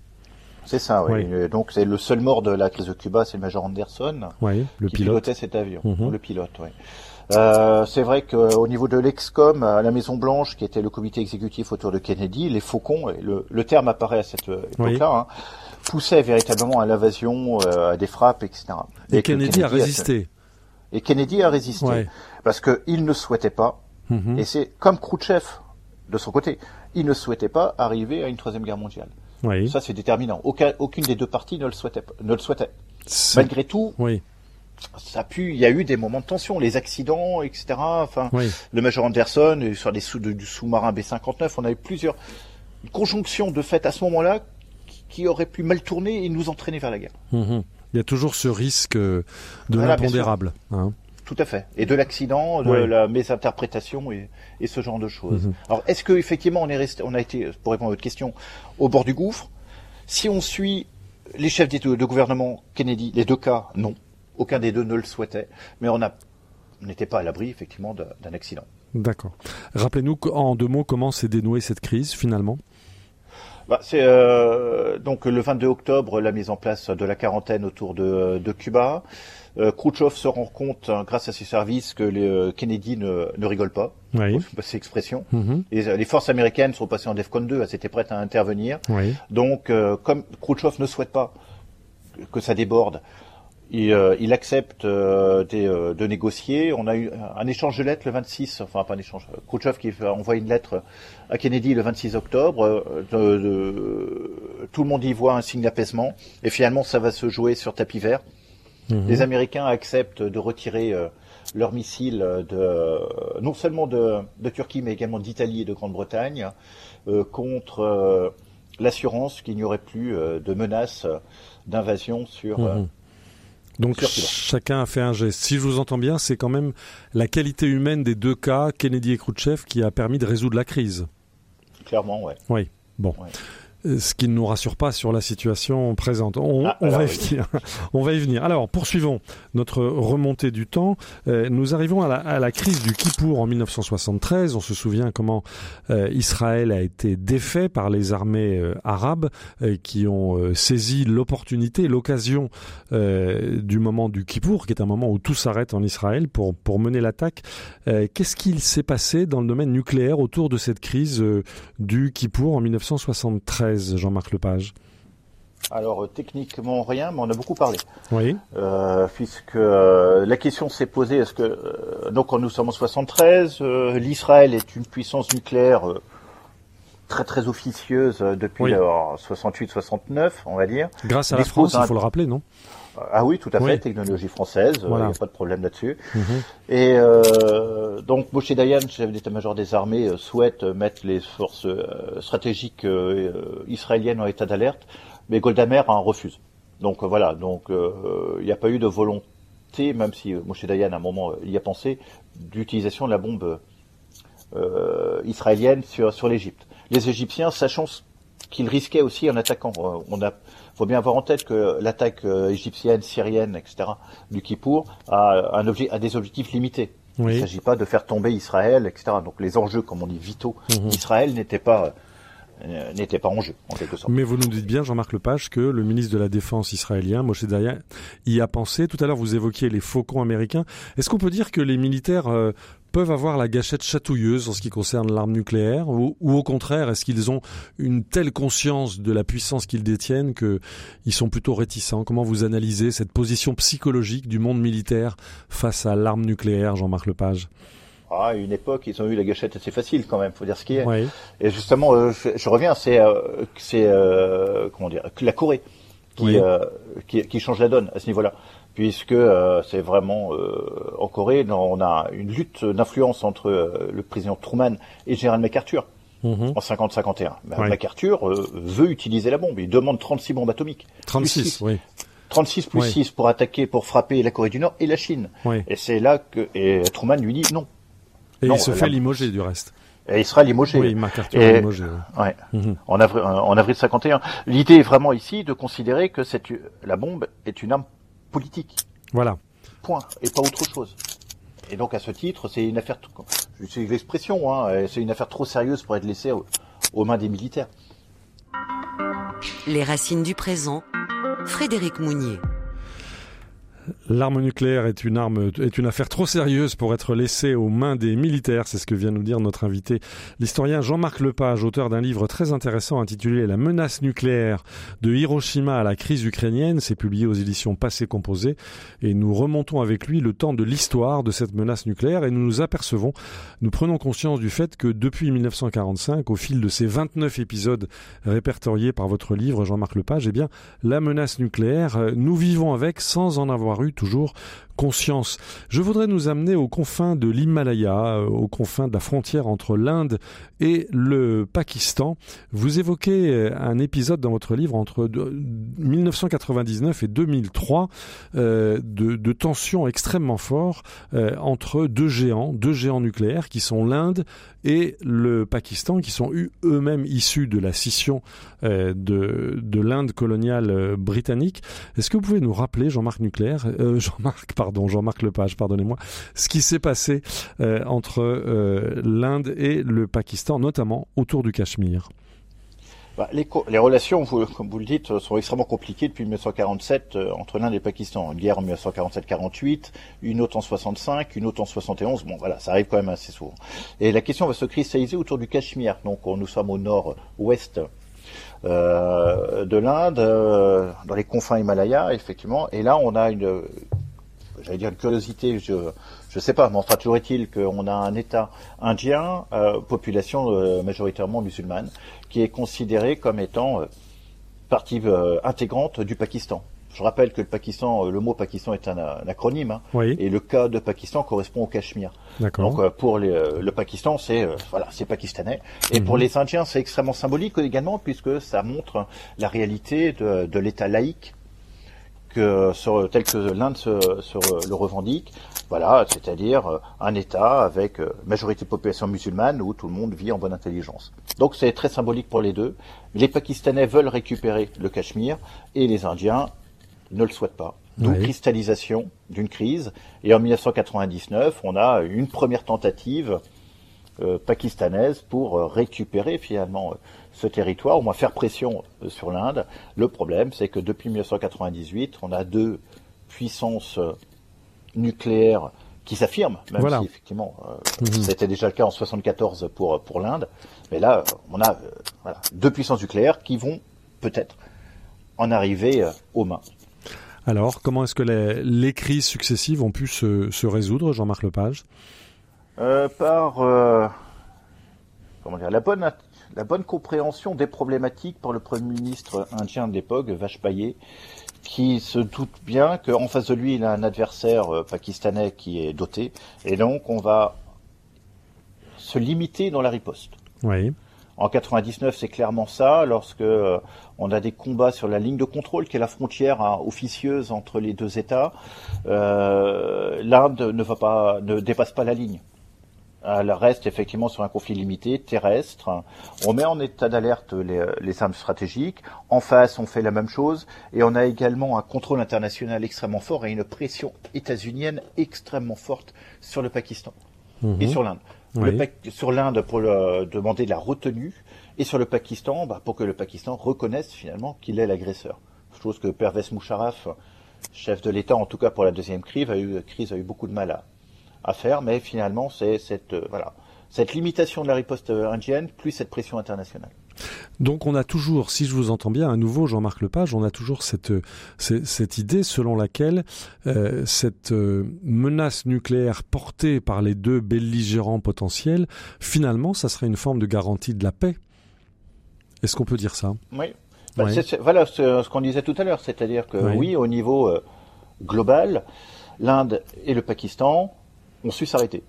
C'est ça, oui. Euh, Donc c'est le seul mort de la crise de Cuba, c'est le major Anderson Oui, le qui pilote. pilotait cet avion, Mhm. le pilote, oui. Euh, c'est vrai qu'au niveau de l'Excom, à la Maison Blanche, qui était le comité exécutif autour de Kennedy, les faucons, et le, le terme apparaît à cette euh, époque-là, hein, poussaient véritablement à l'invasion, euh, à des frappes, etc. Et, Kennedy, a résisté. Et Kennedy a résisté Ouais. parce qu'il ne souhaitait pas, Mhm. et c'est comme Khrouchtchev de son côté, il ne souhaitait pas arriver à une troisième guerre mondiale. Oui. Ça c'est déterminant. Aucun- aucune des deux parties ne le souhaitait. Ne le souhaitait. Malgré tout, Oui, ça a pu, il y a eu des moments de tension, les accidents, etc. Enfin, oui. le Major Anderson euh, sur des sous de- du sous-marin B59, on a eu plusieurs une conjonction de faits à ce moment-là qui, qui auraient pu mal tourner et nous entraîner vers la guerre. Mhm. Il y a toujours ce risque euh, de Voilà, l'impondérable. hein. Tout à fait. Et de l'accident, de Oui. la mésinterprétation et, et ce genre de choses. Mhm. Alors, est-ce que effectivement on est resté, on a été, pour répondre à votre question, au bord du gouffre? Si on suit les chefs d'État- de gouvernement Kennedy, les deux cas, non. Aucun des deux ne le souhaitait. Mais on n'était pas à l'abri effectivement d'un accident. D'accord. Rappelez-nous en deux mots comment s'est dénouée cette crise finalement? Bah, C'est euh, donc le 22 octobre la mise en place de la quarantaine autour de, de Cuba. Euh, Khrouchtchev se rend compte, hein, grâce à ses services, que les euh, Kennedy ne, ne rigolent pas. Oui. C'est expression. Mhm. Et euh, les forces américaines sont passées en DEFCON 2, elles étaient prêtes à intervenir. Oui. Donc, comme Khrouchtchev ne souhaite pas que ça déborde, il, euh, il accepte euh, des, euh, de négocier. On a eu un échange de lettres le 26, enfin pas un échange, Khrouchtchev qui envoie une lettre à Kennedy le 26 octobre. euh, de- de- tout le monde y voit un signe d'apaisement. Et finalement, ça va se jouer sur tapis vert. Mhm. Les Américains acceptent de retirer euh, leurs missiles de, euh, non seulement de, de Turquie, mais également d'Italie et de Grande-Bretagne, euh, contre euh, l'assurance qu'il n'y aurait plus euh, de menaces euh, d'invasion sur. euh, Mhm. Donc chacun a fait un geste. Si je vous entends bien, c'est quand même la qualité humaine des deux cas, Kennedy et Khrouchtchev, qui a permis de résoudre la crise. clairement, ouais. Oui. Bon. Ouais. Ce qui ne nous rassure pas sur la situation présente. On, Ah, on va y oui. venir. (laughs) on va y venir. Alors, poursuivons notre remontée du temps. Euh, nous arrivons à la, à la crise du Kippour en 1973. On se souvient comment euh, Israël a été défait par les armées euh, arabes qui ont saisi l'opportunité, l'occasion du moment du Kippour, qui est un moment où tout s'arrête en Israël pour, pour mener l'attaque. Qu'est-ce qu'il s'est passé dans le domaine nucléaire autour de cette crise du Kippour en 1973, Jean-Marc Lepage Alors, euh, techniquement, rien, mais on a beaucoup parlé. Oui. Euh, puisque euh, la question s'est posée, est-ce que euh, donc nous sommes en 73, euh, l'Israël est une puissance nucléaire très très officieuse depuis Oui. 68-69, on va dire. Grâce à la France, il faut le rappeler, non? Ah oui, tout à fait, Oui. technologie française, il Voilà. n'y a pas de problème là-dessus. Mhm. Et euh, donc Moshe Dayan, chef d'état-major des armées, euh, souhaite euh, mettre les forces euh, stratégiques euh, euh, israéliennes en état d'alerte, mais Golda Meir hein, refuse. Donc euh, voilà, donc euh, il n'y a pas eu de volonté, même si euh, Moshe Dayan à un moment euh, y a pensé, d'utilisation de la bombe euh, israélienne sur, sur l'Égypte. Les Égyptiens, sachant qu'ils risquaient aussi en attaquant, euh, on a faut bien avoir en tête que l'attaque euh, égyptienne, syrienne, etc. du Kippour a, un objet, a des objectifs limités. Il ne s'agit pas de faire tomber Israël, etc. Donc les enjeux, comme on dit, vitaux Mhm. d'Israël n'étaient pas euh, n'étaient pas en jeu, en quelque sorte. Mais vous nous dites bien, Jean-Marc Lepage, que le ministre de la Défense israélien, Moshe Dayan, y a pensé. Tout à l'heure, vous évoquiez les faucons américains. Est-ce qu'on peut dire que les militaires euh, peuvent avoir la gâchette chatouilleuse en ce qui concerne l'arme nucléaire ou, ou au contraire, est-ce qu'ils ont une telle conscience de la puissance qu'ils détiennent qu'ils sont plutôt réticents? Comment vous analysez cette position psychologique du monde militaire face à l'arme nucléaire, Jean-Marc Lepage? Ah, à une époque, ils ont eu la gâchette assez facile quand même, faut dire ce qui est. Oui. Et justement, euh, je, je reviens, c'est euh, c'est euh, comment dire, la Corée qui, Oui. euh, qui qui change la donne à ce niveau-là, puisque euh, c'est vraiment euh, en Corée, on a une lutte d'influence entre euh, le président Truman et Gerald MacArthur Mhm. en 50-51. Mais Oui. MacArthur euh, veut utiliser la bombe, il demande 36 bombes atomiques. 36, Plus six. oui. 36 plus Oui. 6 pour attaquer, pour frapper la Corée du Nord et la Chine. oui. Et c'est là que et Truman lui dit non. Et Non, il se fait limoger du reste. Et il sera limogé. Oui, MacArthur Et- limogé. Ouais. Mhm. en avril, en avril 51. L'idée est vraiment ici de considérer que cette, la bombe est une arme politique. Voilà. Point. Et pas autre chose. Et donc, à ce titre, c'est une affaire, c'est l'expression, hein, c'est une affaire trop sérieuse pour être laissée aux, aux mains des militaires. Les racines du présent. Frédéric Mounier. L'arme nucléaire est une arme, est une affaire trop sérieuse pour être laissée aux mains des militaires. C'est ce que vient nous dire notre invité, l'historien Jean-Marc Lepage, auteur d'un livre très intéressant intitulé La menace nucléaire de Hiroshima à la crise ukrainienne. C'est publié aux éditions Passé Composé. Et nous remontons avec lui le temps de l'histoire de cette menace nucléaire et nous nous apercevons, nous prenons conscience du fait que depuis 1945, au fil de ces 29 épisodes répertoriés par votre livre, Jean-Marc Lepage, eh bien, la menace nucléaire, euh, nous vivons avec sans en avoir toujours conscience. Je voudrais nous amener aux confins de l'Himalaya, euh, aux confins de la frontière entre l'Inde et le Pakistan. Vous évoquez euh, un épisode dans votre livre entre de- 1999 et 2003 euh, de, de tensions extrêmement fortes entre deux géants, deux géants nucléaires qui sont l'Inde et le Pakistan, qui sont eu- eux-mêmes issus de la scission euh, de, de l'Inde coloniale euh, britannique. Est-ce que vous pouvez nous rappeler, Jean-Marc Nucléaire, euh, (laughs) Jean-Marc, pardon, Jean-Marc Lepage, pardonnez-moi, ce qui s'est passé entre l'Inde et le Pakistan, notamment autour du Cachemire? Bah, les, les, relations, vous, comme vous le dites, sont extrêmement compliquées depuis 1947 euh, entre l'Inde et le Pakistan. Une guerre en 1947-48, une autre en 65, une autre en 71. Bon, voilà, ça arrive quand même assez souvent. Et la question va se cristalliser autour du Cachemire. Donc, nous sommes au nord-ouest euh, de l'Inde, euh, dans les confins Himalaya, effectivement. Et là, on a une, j'allais dire une curiosité. Je, je sais pas, mais enfin toujours est-il qu'on a un État indien, euh, population euh, majoritairement musulmane, qui est considéré comme étant euh, partie intégrante du Pakistan. Je rappelle que le Pakistan, le mot Pakistan est un, acronyme, hein, et le cas de Pakistan correspond au Cachemire. Donc pour le Pakistan, c'est voilà, c'est pakistanais, et pour mhm. les Indiens, c'est extrêmement symbolique également puisque ça montre la réalité de, de l'État laïque que sur, tel que l'Inde se, se, le revendique, voilà, c'est-à-dire euh, un État avec euh, majorité de population musulmane où tout le monde vit en bonne intelligence. Donc c'est très symbolique pour les deux. Les Pakistanais veulent récupérer le Cachemire et les Indiens ne le souhaitent pas. D'où cristallisation d'une crise. Et en 1999, on a une première tentative euh, pakistanaise pour récupérer finalement ce territoire, au moins faire pression sur l'Inde. Le problème, c'est que depuis 1998, on a deux puissances nucléaire qui s'affirme, même si effectivement euh, mhm. c'était déjà le cas en 74 pour pour l'Inde, mais là on a euh, deux puissances nucléaires qui vont peut-être en arriver euh, aux mains. Alors, comment est-ce que les, les, crises successives ont pu se, se résoudre, Jean-Marc Lepage? Par comment dire, la bonne la bonne compréhension des problématiques par le Premier ministre indien de l'époque, Vajpayee, qui se doute bien qu'en face de lui, il a un adversaire euh, pakistanais qui est doté, et donc on va se limiter dans la riposte. Oui. En 99, c'est clairement ça, lorsque euh, on a des combats sur la ligne de contrôle, qui est la frontière hein, officieuse entre les deux États. Euh, L'Inde ne va pas, ne dépasse pas la ligne. Elle reste effectivement sur un conflit limité, terrestre. On met en état d'alerte les, les, armes stratégiques. En face, on fait la même chose. Et on a également un contrôle international extrêmement fort et une pression états-unienne extrêmement forte sur le Pakistan et mhm. sur l'Inde. Sur l'Inde pour le, demander de la retenue et sur le Pakistan bah, pour que le Pakistan reconnaisse finalement qu'il est l'agresseur. Chose que Pervez Musharraf, chef de l'État, en tout cas pour la deuxième crise, a eu, crise, a eu beaucoup de mal à, à faire, mais finalement, c'est cette, euh, voilà, cette limitation de la riposte indienne plus cette pression internationale. Donc on a toujours, si je vous entends bien, à nouveau Jean-Marc Lepage, on a toujours cette, cette, idée selon laquelle euh, cette euh, menace nucléaire portée par les deux belligérants potentiels, finalement, ça serait une forme de garantie de la paix. Est-ce qu'on peut dire ça? Oui. Bah, voilà ce, qu'on disait tout à l'heure, c'est-à-dire que oui, au niveau global, l'Inde et le Pakistan ont su s'arrêter.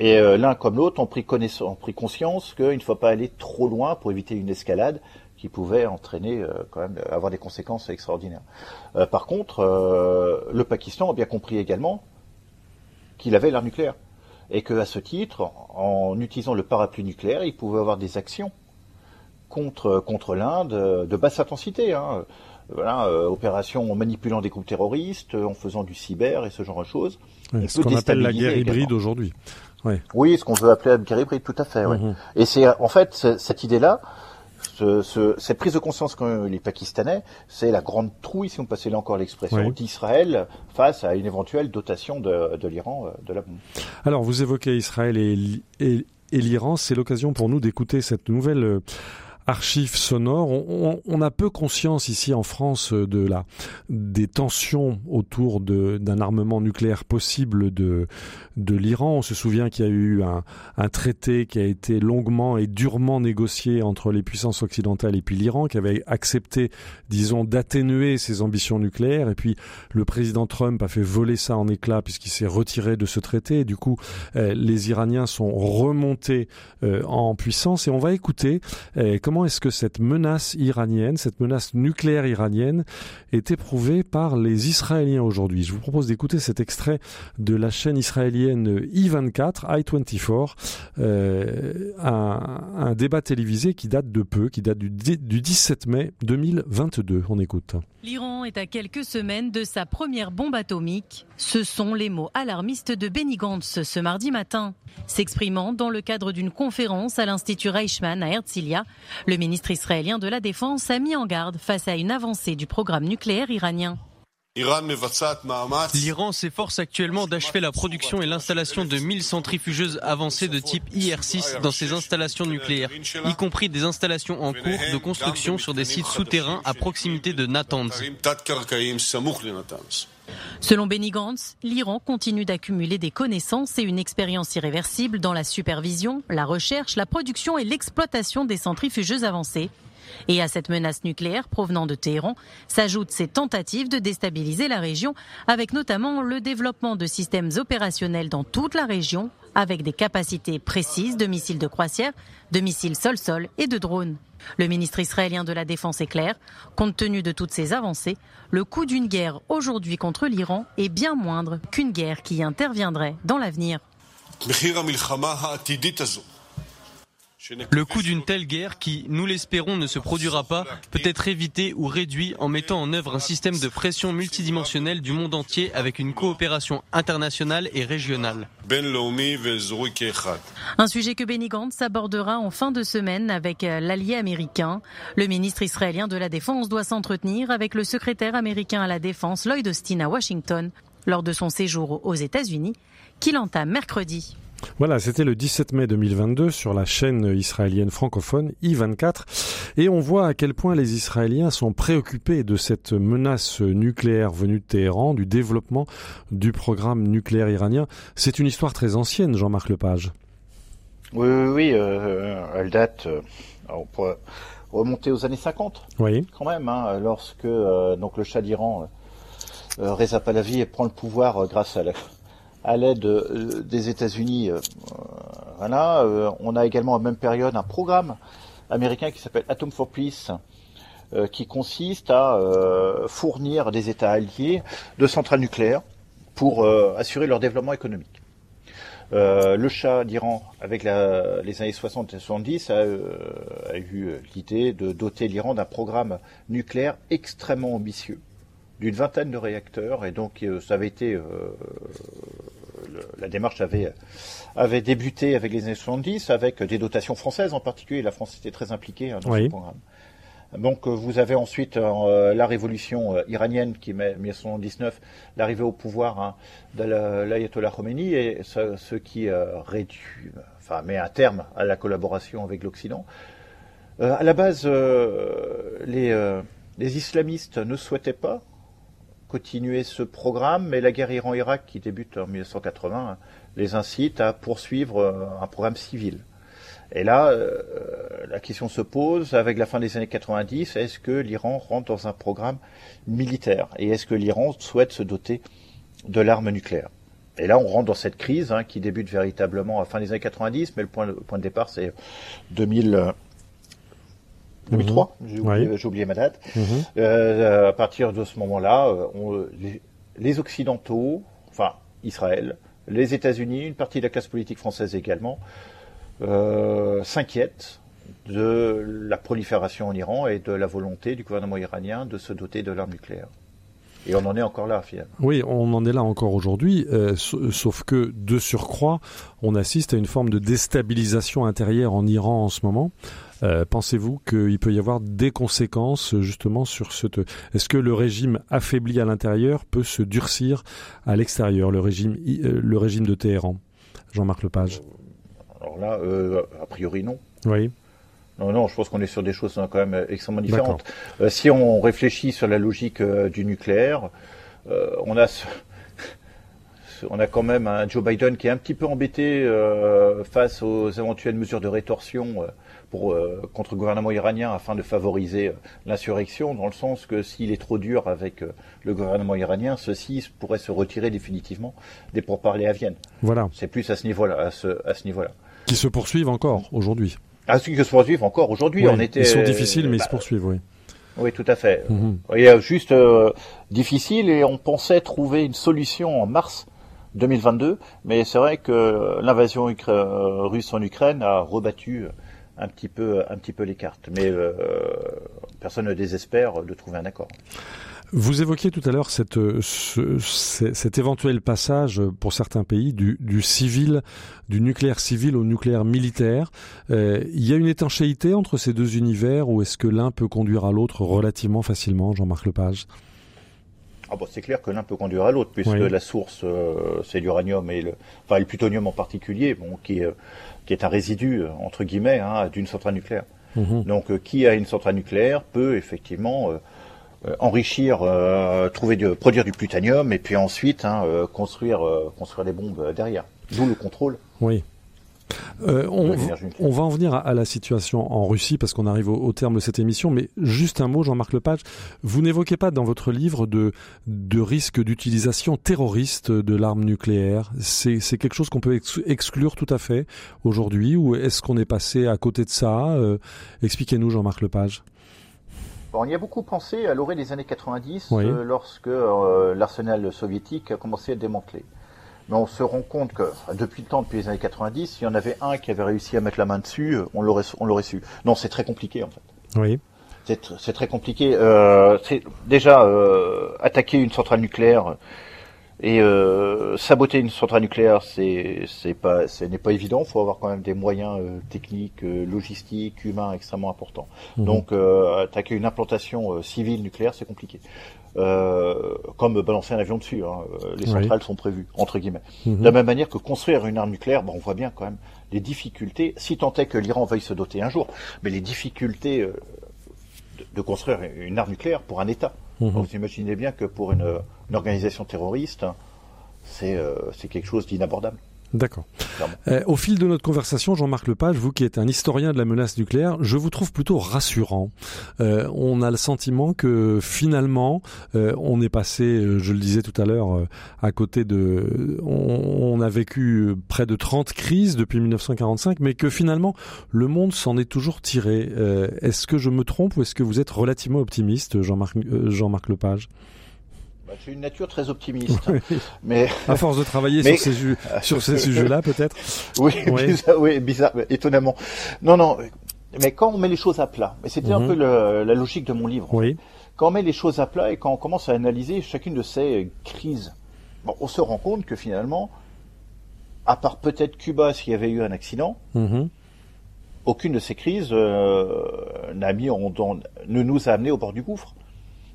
Et euh, l'un comme l'autre ont pris, conscience qu'il ne faut pas aller trop loin pour éviter une escalade qui pouvait entraîner euh, quand même avoir des conséquences extraordinaires. Euh, par contre, le Pakistan a bien compris également qu'il avait l'arme nucléaire et qu'à ce titre, en utilisant le parapluie nucléaire, il pouvait avoir des actions contre contre l'Inde de basse intensité. Hein. Voilà, opération en manipulant des groupes terroristes, en faisant du cyber et ce genre de choses ce qu'on appelle la guerre hybride aujourd'hui. Oui, ce qu'on veut appeler la guerre hybride, tout à fait. Mhm. Et c'est en fait cette idée-là, ce, cette prise de conscience qu'ont les Pakistanais, c'est la grande trouille, si on passait là encore l'expression, d'Israël face à une éventuelle dotation de, de l'Iran euh, de la bombe. Alors, vous évoquez Israël et, et, et l'Iran, c'est l'occasion pour nous d'écouter cette nouvelle euh, archives sonores. On, a peu conscience ici en France de la des tensions autour d'un armement nucléaire possible de de l'Iran. On se souvient qu'il y a eu un, un, traité qui a été longuement et durement négocié entre les puissances occidentales et puis l'Iran, qui avait accepté, disons, d'atténuer ses ambitions nucléaires. Et puis le président Trump a fait voler ça en éclats puisqu'il s'est retiré de ce traité. Et du coup, euh, les Iraniens sont remontés euh, en puissance. Et on va écouter euh, comment est-ce que cette menace iranienne, cette menace nucléaire iranienne, est éprouvée par les Israéliens aujourd'hui? Je vous propose d'écouter cet extrait de la chaîne israélienne I24, I24, euh, un, débat télévisé qui date de peu, qui date du, du 17 mai 2022. On écoute. L'Iran est à quelques semaines de sa première bombe atomique. Ce sont les mots alarmistes de Benny Gantz ce mardi matin. S'exprimant dans le cadre d'une conférence à l'Institut Reichmann à Herzliya, Le ministre israélien de la Défense a mis en garde face à une avancée du programme nucléaire iranien. L'Iran s'efforce actuellement d'achever la production et l'installation de 1000 centrifugeuses avancées de type IR-6 dans ses installations nucléaires, y compris des installations en cours de construction sur des sites souterrains à proximité de Natanz. Selon Benny Gantz, l'Iran continue d'accumuler des connaissances et une expérience irréversible dans la supervision, la recherche, la production et l'exploitation des centrifugeuses avancées. Et à cette menace nucléaire provenant de Téhéran s'ajoutent ces tentatives de déstabiliser la région, avec notamment le développement de systèmes opérationnels dans toute la région, avec des capacités précises de missiles de croisière, de missiles sol-sol et de drones. Le ministre israélien de la Défense est clair, compte tenu de toutes ces avancées, le coût d'une guerre aujourd'hui contre l'Iran est bien moindre qu'une guerre qui interviendrait dans l'avenir. Le coût d'une telle guerre qui, nous l'espérons, ne se produira pas, peut être évité ou réduit en mettant en œuvre un système de pression multidimensionnel du monde entier avec une coopération internationale et régionale. Un sujet que Benny Gantz abordera en fin de semaine avec euh, l'allié américain. Le ministre israélien de la Défense doit s'entretenir avec le secrétaire américain à la Défense Lloyd Austin à Washington lors de son séjour aux États-Unis qu'il entame mercredi. Voilà, c'était le 17 mai 2022 sur la chaîne israélienne francophone I24 et on voit à quel point les Israéliens sont préoccupés de cette menace nucléaire venue de Téhéran, du développement du programme nucléaire iranien. C'est une histoire très ancienne, Jean-Marc Lepage. Oui, oui, oui euh, elle date, euh, on pourrait remonter aux années 50. Oui. Quand même, hein, lorsque euh, donc le Shah d'Iran, Reza Pahlavi, prend le pouvoir grâce à la à l'aide euh, des États-Unis. Euh, voilà, euh, on a également à la même période un programme américain qui s'appelle Atom for Peace, qui consiste à fournir des États alliés de centrales nucléaires pour assurer leur développement économique. le Shah d'Iran, avec les années 60 et 70, a, a eu l'idée de doter l'Iran d'un programme nucléaire extrêmement ambitieux, d'une vingtaine de réacteurs, et donc ça avait été la démarche avait, avait débuté avec les années 70, avec des dotations françaises en particulier. La France était très impliquée hein, dans ce programme. Donc euh, vous avez ensuite euh, la révolution euh, iranienne qui met 1979 l'arrivée au pouvoir hein, de l'ayatollah Khomeini et ce, qui réduit, enfin met un terme à la collaboration avec l'Occident. à la base, les, les islamistes ne souhaitaient pas continuer ce programme, mais la guerre Iran-Irak qui débute en 1980 les incite à poursuivre euh, un programme civil. Et là, euh, la question se pose, avec la fin des années 90, est-ce que l'Iran rentre dans un programme militaire? Et est-ce que l'Iran souhaite se doter de l'arme nucléaire? Et là, on rentre dans cette crise hein, qui débute véritablement à la fin des années 90, mais le point de départ, c'est 2000, 2003, mhm. j'ai oublié, ma date. Mhm. Euh, à partir de ce moment-là, euh, les, Occidentaux, enfin Israël, les États-Unis, une partie de la classe politique française également, euh, s'inquiètent de la prolifération en Iran et de la volonté du gouvernement iranien de se doter de l'arme nucléaire. Et on en est encore là, finalement. Oui, on en est là encore aujourd'hui, sauf que, de surcroît, on assiste à une forme de déstabilisation intérieure en Iran en ce moment. Euh, pensez-vous qu'il peut y avoir des conséquences justement sur ce... Est-ce que le régime affaibli à l'intérieur peut se durcir à l'extérieur, le régime, euh, le régime de Téhéran? Jean-Marc Lepage Alors là, euh, a priori non. Oui. Non, non, je pense qu'on est sur des choses hein, quand même extrêmement différentes. si on réfléchit sur la logique du nucléaire, on a (laughs) on a quand même un Joe Biden qui est un petit peu embêté face aux éventuelles mesures de rétorsion pour, euh, contre le gouvernement iranien afin de favoriser euh, l'insurrection, dans le sens que s'il est trop dur avec euh, le gouvernement iranien, ceci pourrait se retirer définitivement des pourparlers à Vienne. Voilà. C'est plus à ce niveau-là, à ce, à ce niveau-là. Qui se poursuivent encore aujourd'hui. Ah, qui se poursuivent encore aujourd'hui. on était, ils sont difficiles, mais ils se bah, poursuivent, oui. Oui, tout à fait. Mhm. Il y a juste difficile et on pensait trouver une solution en mars 2022, mais c'est vrai que l'invasion russe en Ukraine a rebattu un petit peu, un petit peu les cartes. Mais euh, personne ne désespère de trouver un accord. Vous évoquiez tout à l'heure cette, ce, cet éventuel passage pour certains pays du, du, civil, du nucléaire civil au nucléaire militaire. Euh, il y a une étanchéité entre ces deux univers ou est-ce que l'un peut conduire à l'autre relativement facilement, Jean-Marc Lepage? Ah bon, c'est clair que l'un peut conduire à l'autre, puisque la source, euh, c'est l'uranium et le, enfin le plutonium en particulier, bon, qui, est, qui est un résidu entre guillemets hein, d'une centrale nucléaire. Mhm. Donc, euh, qui a une centrale nucléaire peut effectivement euh, enrichir, euh, trouver du, produire du plutonium et puis ensuite hein, euh, construire, construire des bombes derrière. D'où le contrôle. Oui. Euh, on, on, va en venir à, la situation en Russie parce qu'on arrive au, terme de cette émission, mais juste un mot, Jean-Marc Lepage. Vous n'évoquez pas dans votre livre de, de risque d'utilisation terroriste de l'arme nucléaire. C'est quelque chose qu'on peut exclure tout à fait aujourd'hui ou est-ce qu'on est passé à côté de ça Expliquez-nous, Jean-Marc Lepage on y a beaucoup pensé à l'orée des années 90, euh, lorsque euh, l'arsenal soviétique a commencé à démanteler. Mais on se rend compte que depuis le temps, depuis les années 90, s'il y en avait un qui avait réussi à mettre la main dessus, euh, on l'aurait, on l'aurait su. Non, c'est très compliqué en fait. Oui. C'est, très compliqué. c'est déjà attaquer une centrale nucléaire et euh, saboter une centrale nucléaire, c'est c'est pas ce n'est pas évident. Il faut avoir quand même des moyens euh, techniques, euh, logistiques, humains extrêmement importants. Mhm. Donc euh, attaquer une implantation civile nucléaire, c'est compliqué. comme balancer un avion dessus. Hein. Les centrales sont prévues entre guillemets. Mhm. De la même manière que construire une arme nucléaire, bon, on voit bien quand même les difficultés. Si tant est que l'Iran veuille se doter un jour, mais les difficultés de, de, construire une arme nucléaire pour un État. Mhm. vous imaginez bien que pour une organisation terroriste, euh, c'est quelque chose d'inabordable. D'accord. Euh, au fil de notre conversation, Jean-Marc Lepage, vous qui êtes un historien de la menace nucléaire, je vous trouve plutôt rassurant. Euh, on a le sentiment que finalement, on est passé, je le disais tout à l'heure, à côté de... On, a vécu près de 30 crises depuis 1945, mais que finalement, le monde s'en est toujours tiré. est-ce que je me trompe ou est-ce que vous êtes relativement optimiste, Jean-Marc Jean-Marc Lepage? Bah, j'ai une nature très optimiste, mais à force de travailler sur ces, (laughs) sur ces sujets-là, peut-être. Oui, oui. Bizarre, oui, bizarre, étonnamment. Non, non. Mais quand on met les choses à plat, et c'était un mhm. peu la logique de mon livre. Oui. Quand on met les choses à plat et quand on commence à analyser chacune de ces crises, bon, on se rend compte que finalement, à part peut-être Cuba s'il y avait eu un accident, mhm. aucune de ces crises euh, n'a mis en, ne nous a amené au bord du gouffre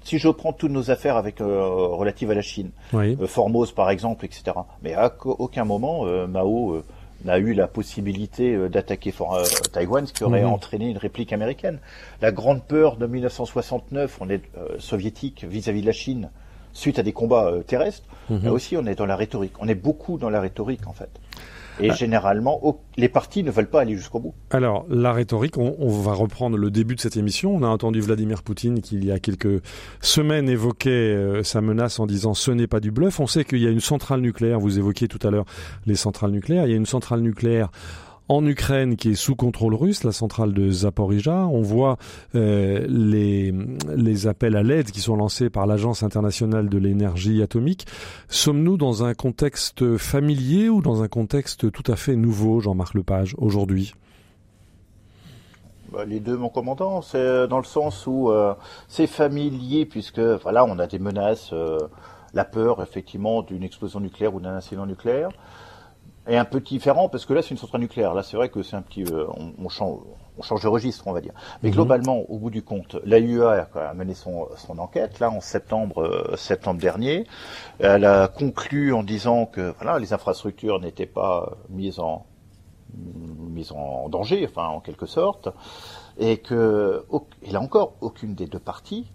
si je prends toutes nos affaires avec euh, relatives à la Chine, oui. Euh, Formose par exemple, etc. Mais à aucun moment euh, Mao n'a eu la possibilité d'attaquer Taïwan, ce qui aurait mhm. entraîné une réplique américaine. La grande peur de 1969, on est soviétique vis-à-vis de la Chine, suite à des combats terrestres. Mhm. Là aussi, on est dans la rhétorique. On est beaucoup dans la rhétorique en fait. Et ah. généralement, les partis ne veulent pas aller jusqu'au bout. Alors, la rhétorique, on, on, va reprendre le début de cette émission. On a entendu Vladimir Poutine qui, il y a quelques semaines, évoquait euh, sa menace en disant ce n'est pas du bluff. On sait qu'il y a une centrale nucléaire, vous évoquiez tout à l'heure les centrales nucléaires, il y a une centrale nucléaire en Ukraine qui est sous contrôle russe, la centrale de Zaporizhia. On voit euh, les, appels à l'aide qui sont lancés par l'Agence internationale de l'énergie atomique. Sommes-nous dans un contexte familier ou dans un contexte tout à fait nouveau, Jean-Marc Lepage, aujourd'hui? Bah, les deux, mon commandant, c'est dans le sens où euh, c'est familier puisque voilà, on a des menaces, euh, la peur effectivement d'une explosion nucléaire ou d'un incident nucléaire est un peu différent parce que là c'est une centrale nucléaire. Là c'est vrai que c'est un petit, euh, on, change, on change de registre, on va dire. Mais mhm. globalement, au bout du compte, l'AUA a mené son, son enquête là en septembre, euh, septembre dernier. Elle a conclu en disant que voilà les infrastructures n'étaient pas mises en mises en danger, enfin en quelque sorte, et que et là encore aucune des deux parties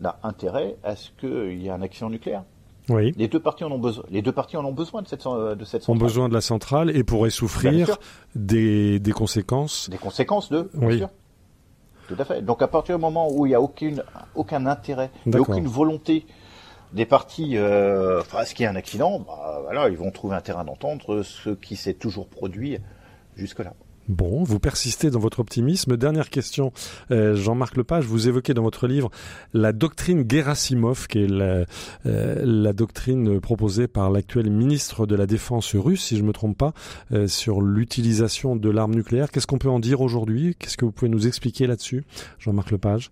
n'a intérêt à ce qu'il y ait un accident nucléaire. Oui. Les deux parties en ont besoin. Les deux parties en ont besoin de cette de cette centrale. Ont besoin de la centrale et pourraient souffrir des, des conséquences. Des conséquences de. Bien oui. sûr. Tout à fait. Donc à partir du moment où il n'y a aucune aucun intérêt, et aucune volonté des parties, euh, enfin, à ce qu'il y ait un accident, bah, voilà, ils vont trouver un terrain d'entendre, ce qui s'est toujours produit jusque là. Bon, vous persistez dans votre optimisme. Dernière question, euh, Jean-Marc Lepage, vous évoquez dans votre livre la doctrine Gerasimov, qui est la, euh, doctrine proposée par l'actuel ministre de la Défense russe, si je ne me trompe pas, euh, sur l'utilisation de l'arme nucléaire. Qu'est-ce qu'on peut en dire aujourd'hui? Qu'est-ce que vous pouvez nous expliquer là-dessus, Jean-Marc Lepage?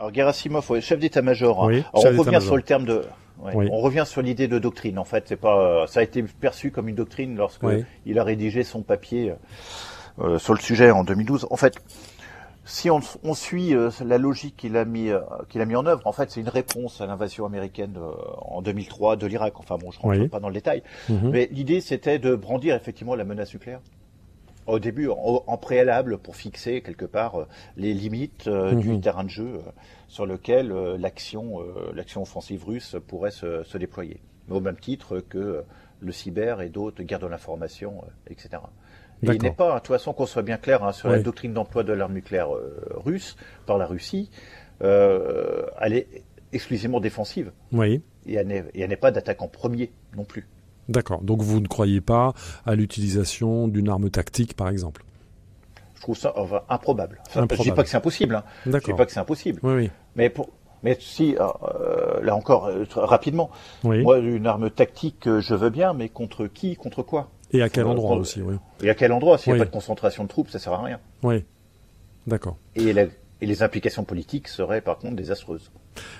Alors Gerasimov, chef d'état-major. Hein. on revient sur le terme de. On revient sur l'idée de doctrine. En fait, c'est pas. Ça a été perçu comme une doctrine lorsque il a rédigé son papier sur le sujet en 2012. En fait, si on, on suit euh, la logique qu'il a mis euh, qu'il a mis en œuvre, en fait, c'est une réponse à l'invasion américaine en 2003 de l'Irak. Enfin bon, je rentre pas dans le détail, mhm. mais l'idée c'était de brandir effectivement la menace nucléaire au début en, préalable pour fixer quelque part les limites du mhm. terrain de jeu sur lequel l'action l'action offensive russe pourrait se, se, déployer, au même titre que le cyber et d'autres guerres de l'information, etc il n'est pas, de toute façon, qu'on soit bien clair hein, sur la doctrine d'emploi de l'arme nucléaire euh, russe par la Russie, euh, elle est exclusivement défensive. Oui. Et elle n'est pas d'attaque en premier non plus. D'accord. Donc vous ne croyez pas à l'utilisation d'une arme tactique, par exemple? Je trouve ça improbable. Je ne dis pas que c'est impossible. Hein. Je ne dis pas que c'est impossible. Oui, oui. Mais pour, mais si, euh, là encore, rapidement, moi, une arme tactique, je veux bien, mais contre qui, contre quoi? Et à quel endroit aussi, oui. Et à quel endroit S'il n'y a pas de concentration de troupes, ça sert à rien. Oui, d'accord. Et, les implications politiques seraient par contre désastreuses.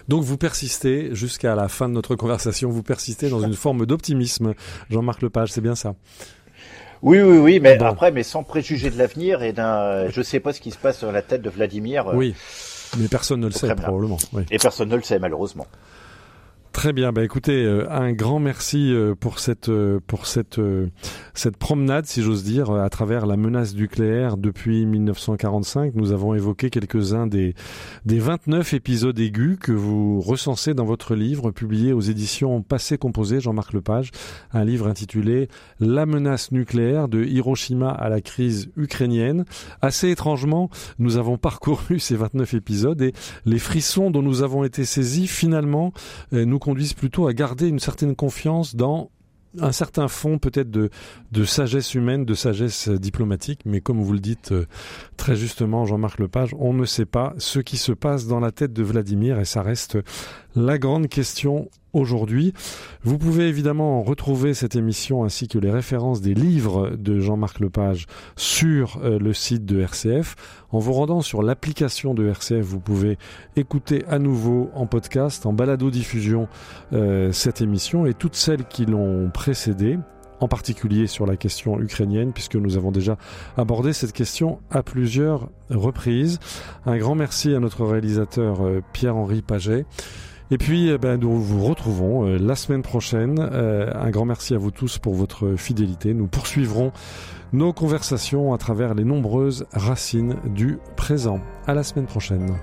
Donc vous persistez jusqu'à la fin de notre conversation, vous persistez dans une forme d'optimisme, Jean-Marc Lepage, c'est bien ça oui, oui, oui, mais après, mais sans préjuger de l'avenir et d'un, je sais pas ce qui se passe dans la tête de Vladimir. Oui, mais personne ne le sait probablement. Et personne ne le sait malheureusement. Très bien. Bah écoutez, euh, un grand merci euh, pour cette euh, pour cette cette promenade, si j'ose dire, à travers la menace nucléaire depuis 1945. Nous avons évoqué quelques-uns des des 29 épisodes aigus que vous recensez dans votre livre publié aux éditions Passé Composé, Jean-Marc Lepage, un livre intitulé La menace nucléaire de Hiroshima à la crise ukrainienne. Assez étrangement, nous avons parcouru ces 29 épisodes et les frissons dont nous avons été saisis finalement nous conduisent plutôt à garder une certaine confiance dans un certain fond peut-être de, sagesse humaine, de sagesse diplomatique, mais comme vous le dites euh, très justement, Jean-Marc Lepage, on ne sait pas ce qui se passe dans la tête de Vladimir et ça reste la grande question aujourd'hui. Vous pouvez évidemment retrouver cette émission ainsi que les références des livres de Jean-Marc Lepage sur euh, le site de RCF. En vous rendant sur l'application de RCF, vous pouvez écouter à nouveau en podcast, en balado-diffusion euh, cette émission et toutes celles qui l'ont précédée en particulier sur la question ukrainienne, puisque nous avons déjà abordé cette question à plusieurs reprises. Un grand merci à notre réalisateur euh, Pierre-Henri Paget. Et puis, eh ben, nous vous retrouvons euh, la semaine prochaine. Euh, un grand merci à vous tous pour votre fidélité. Nous poursuivrons nos conversations à travers les nombreuses racines du présent. À la semaine prochaine.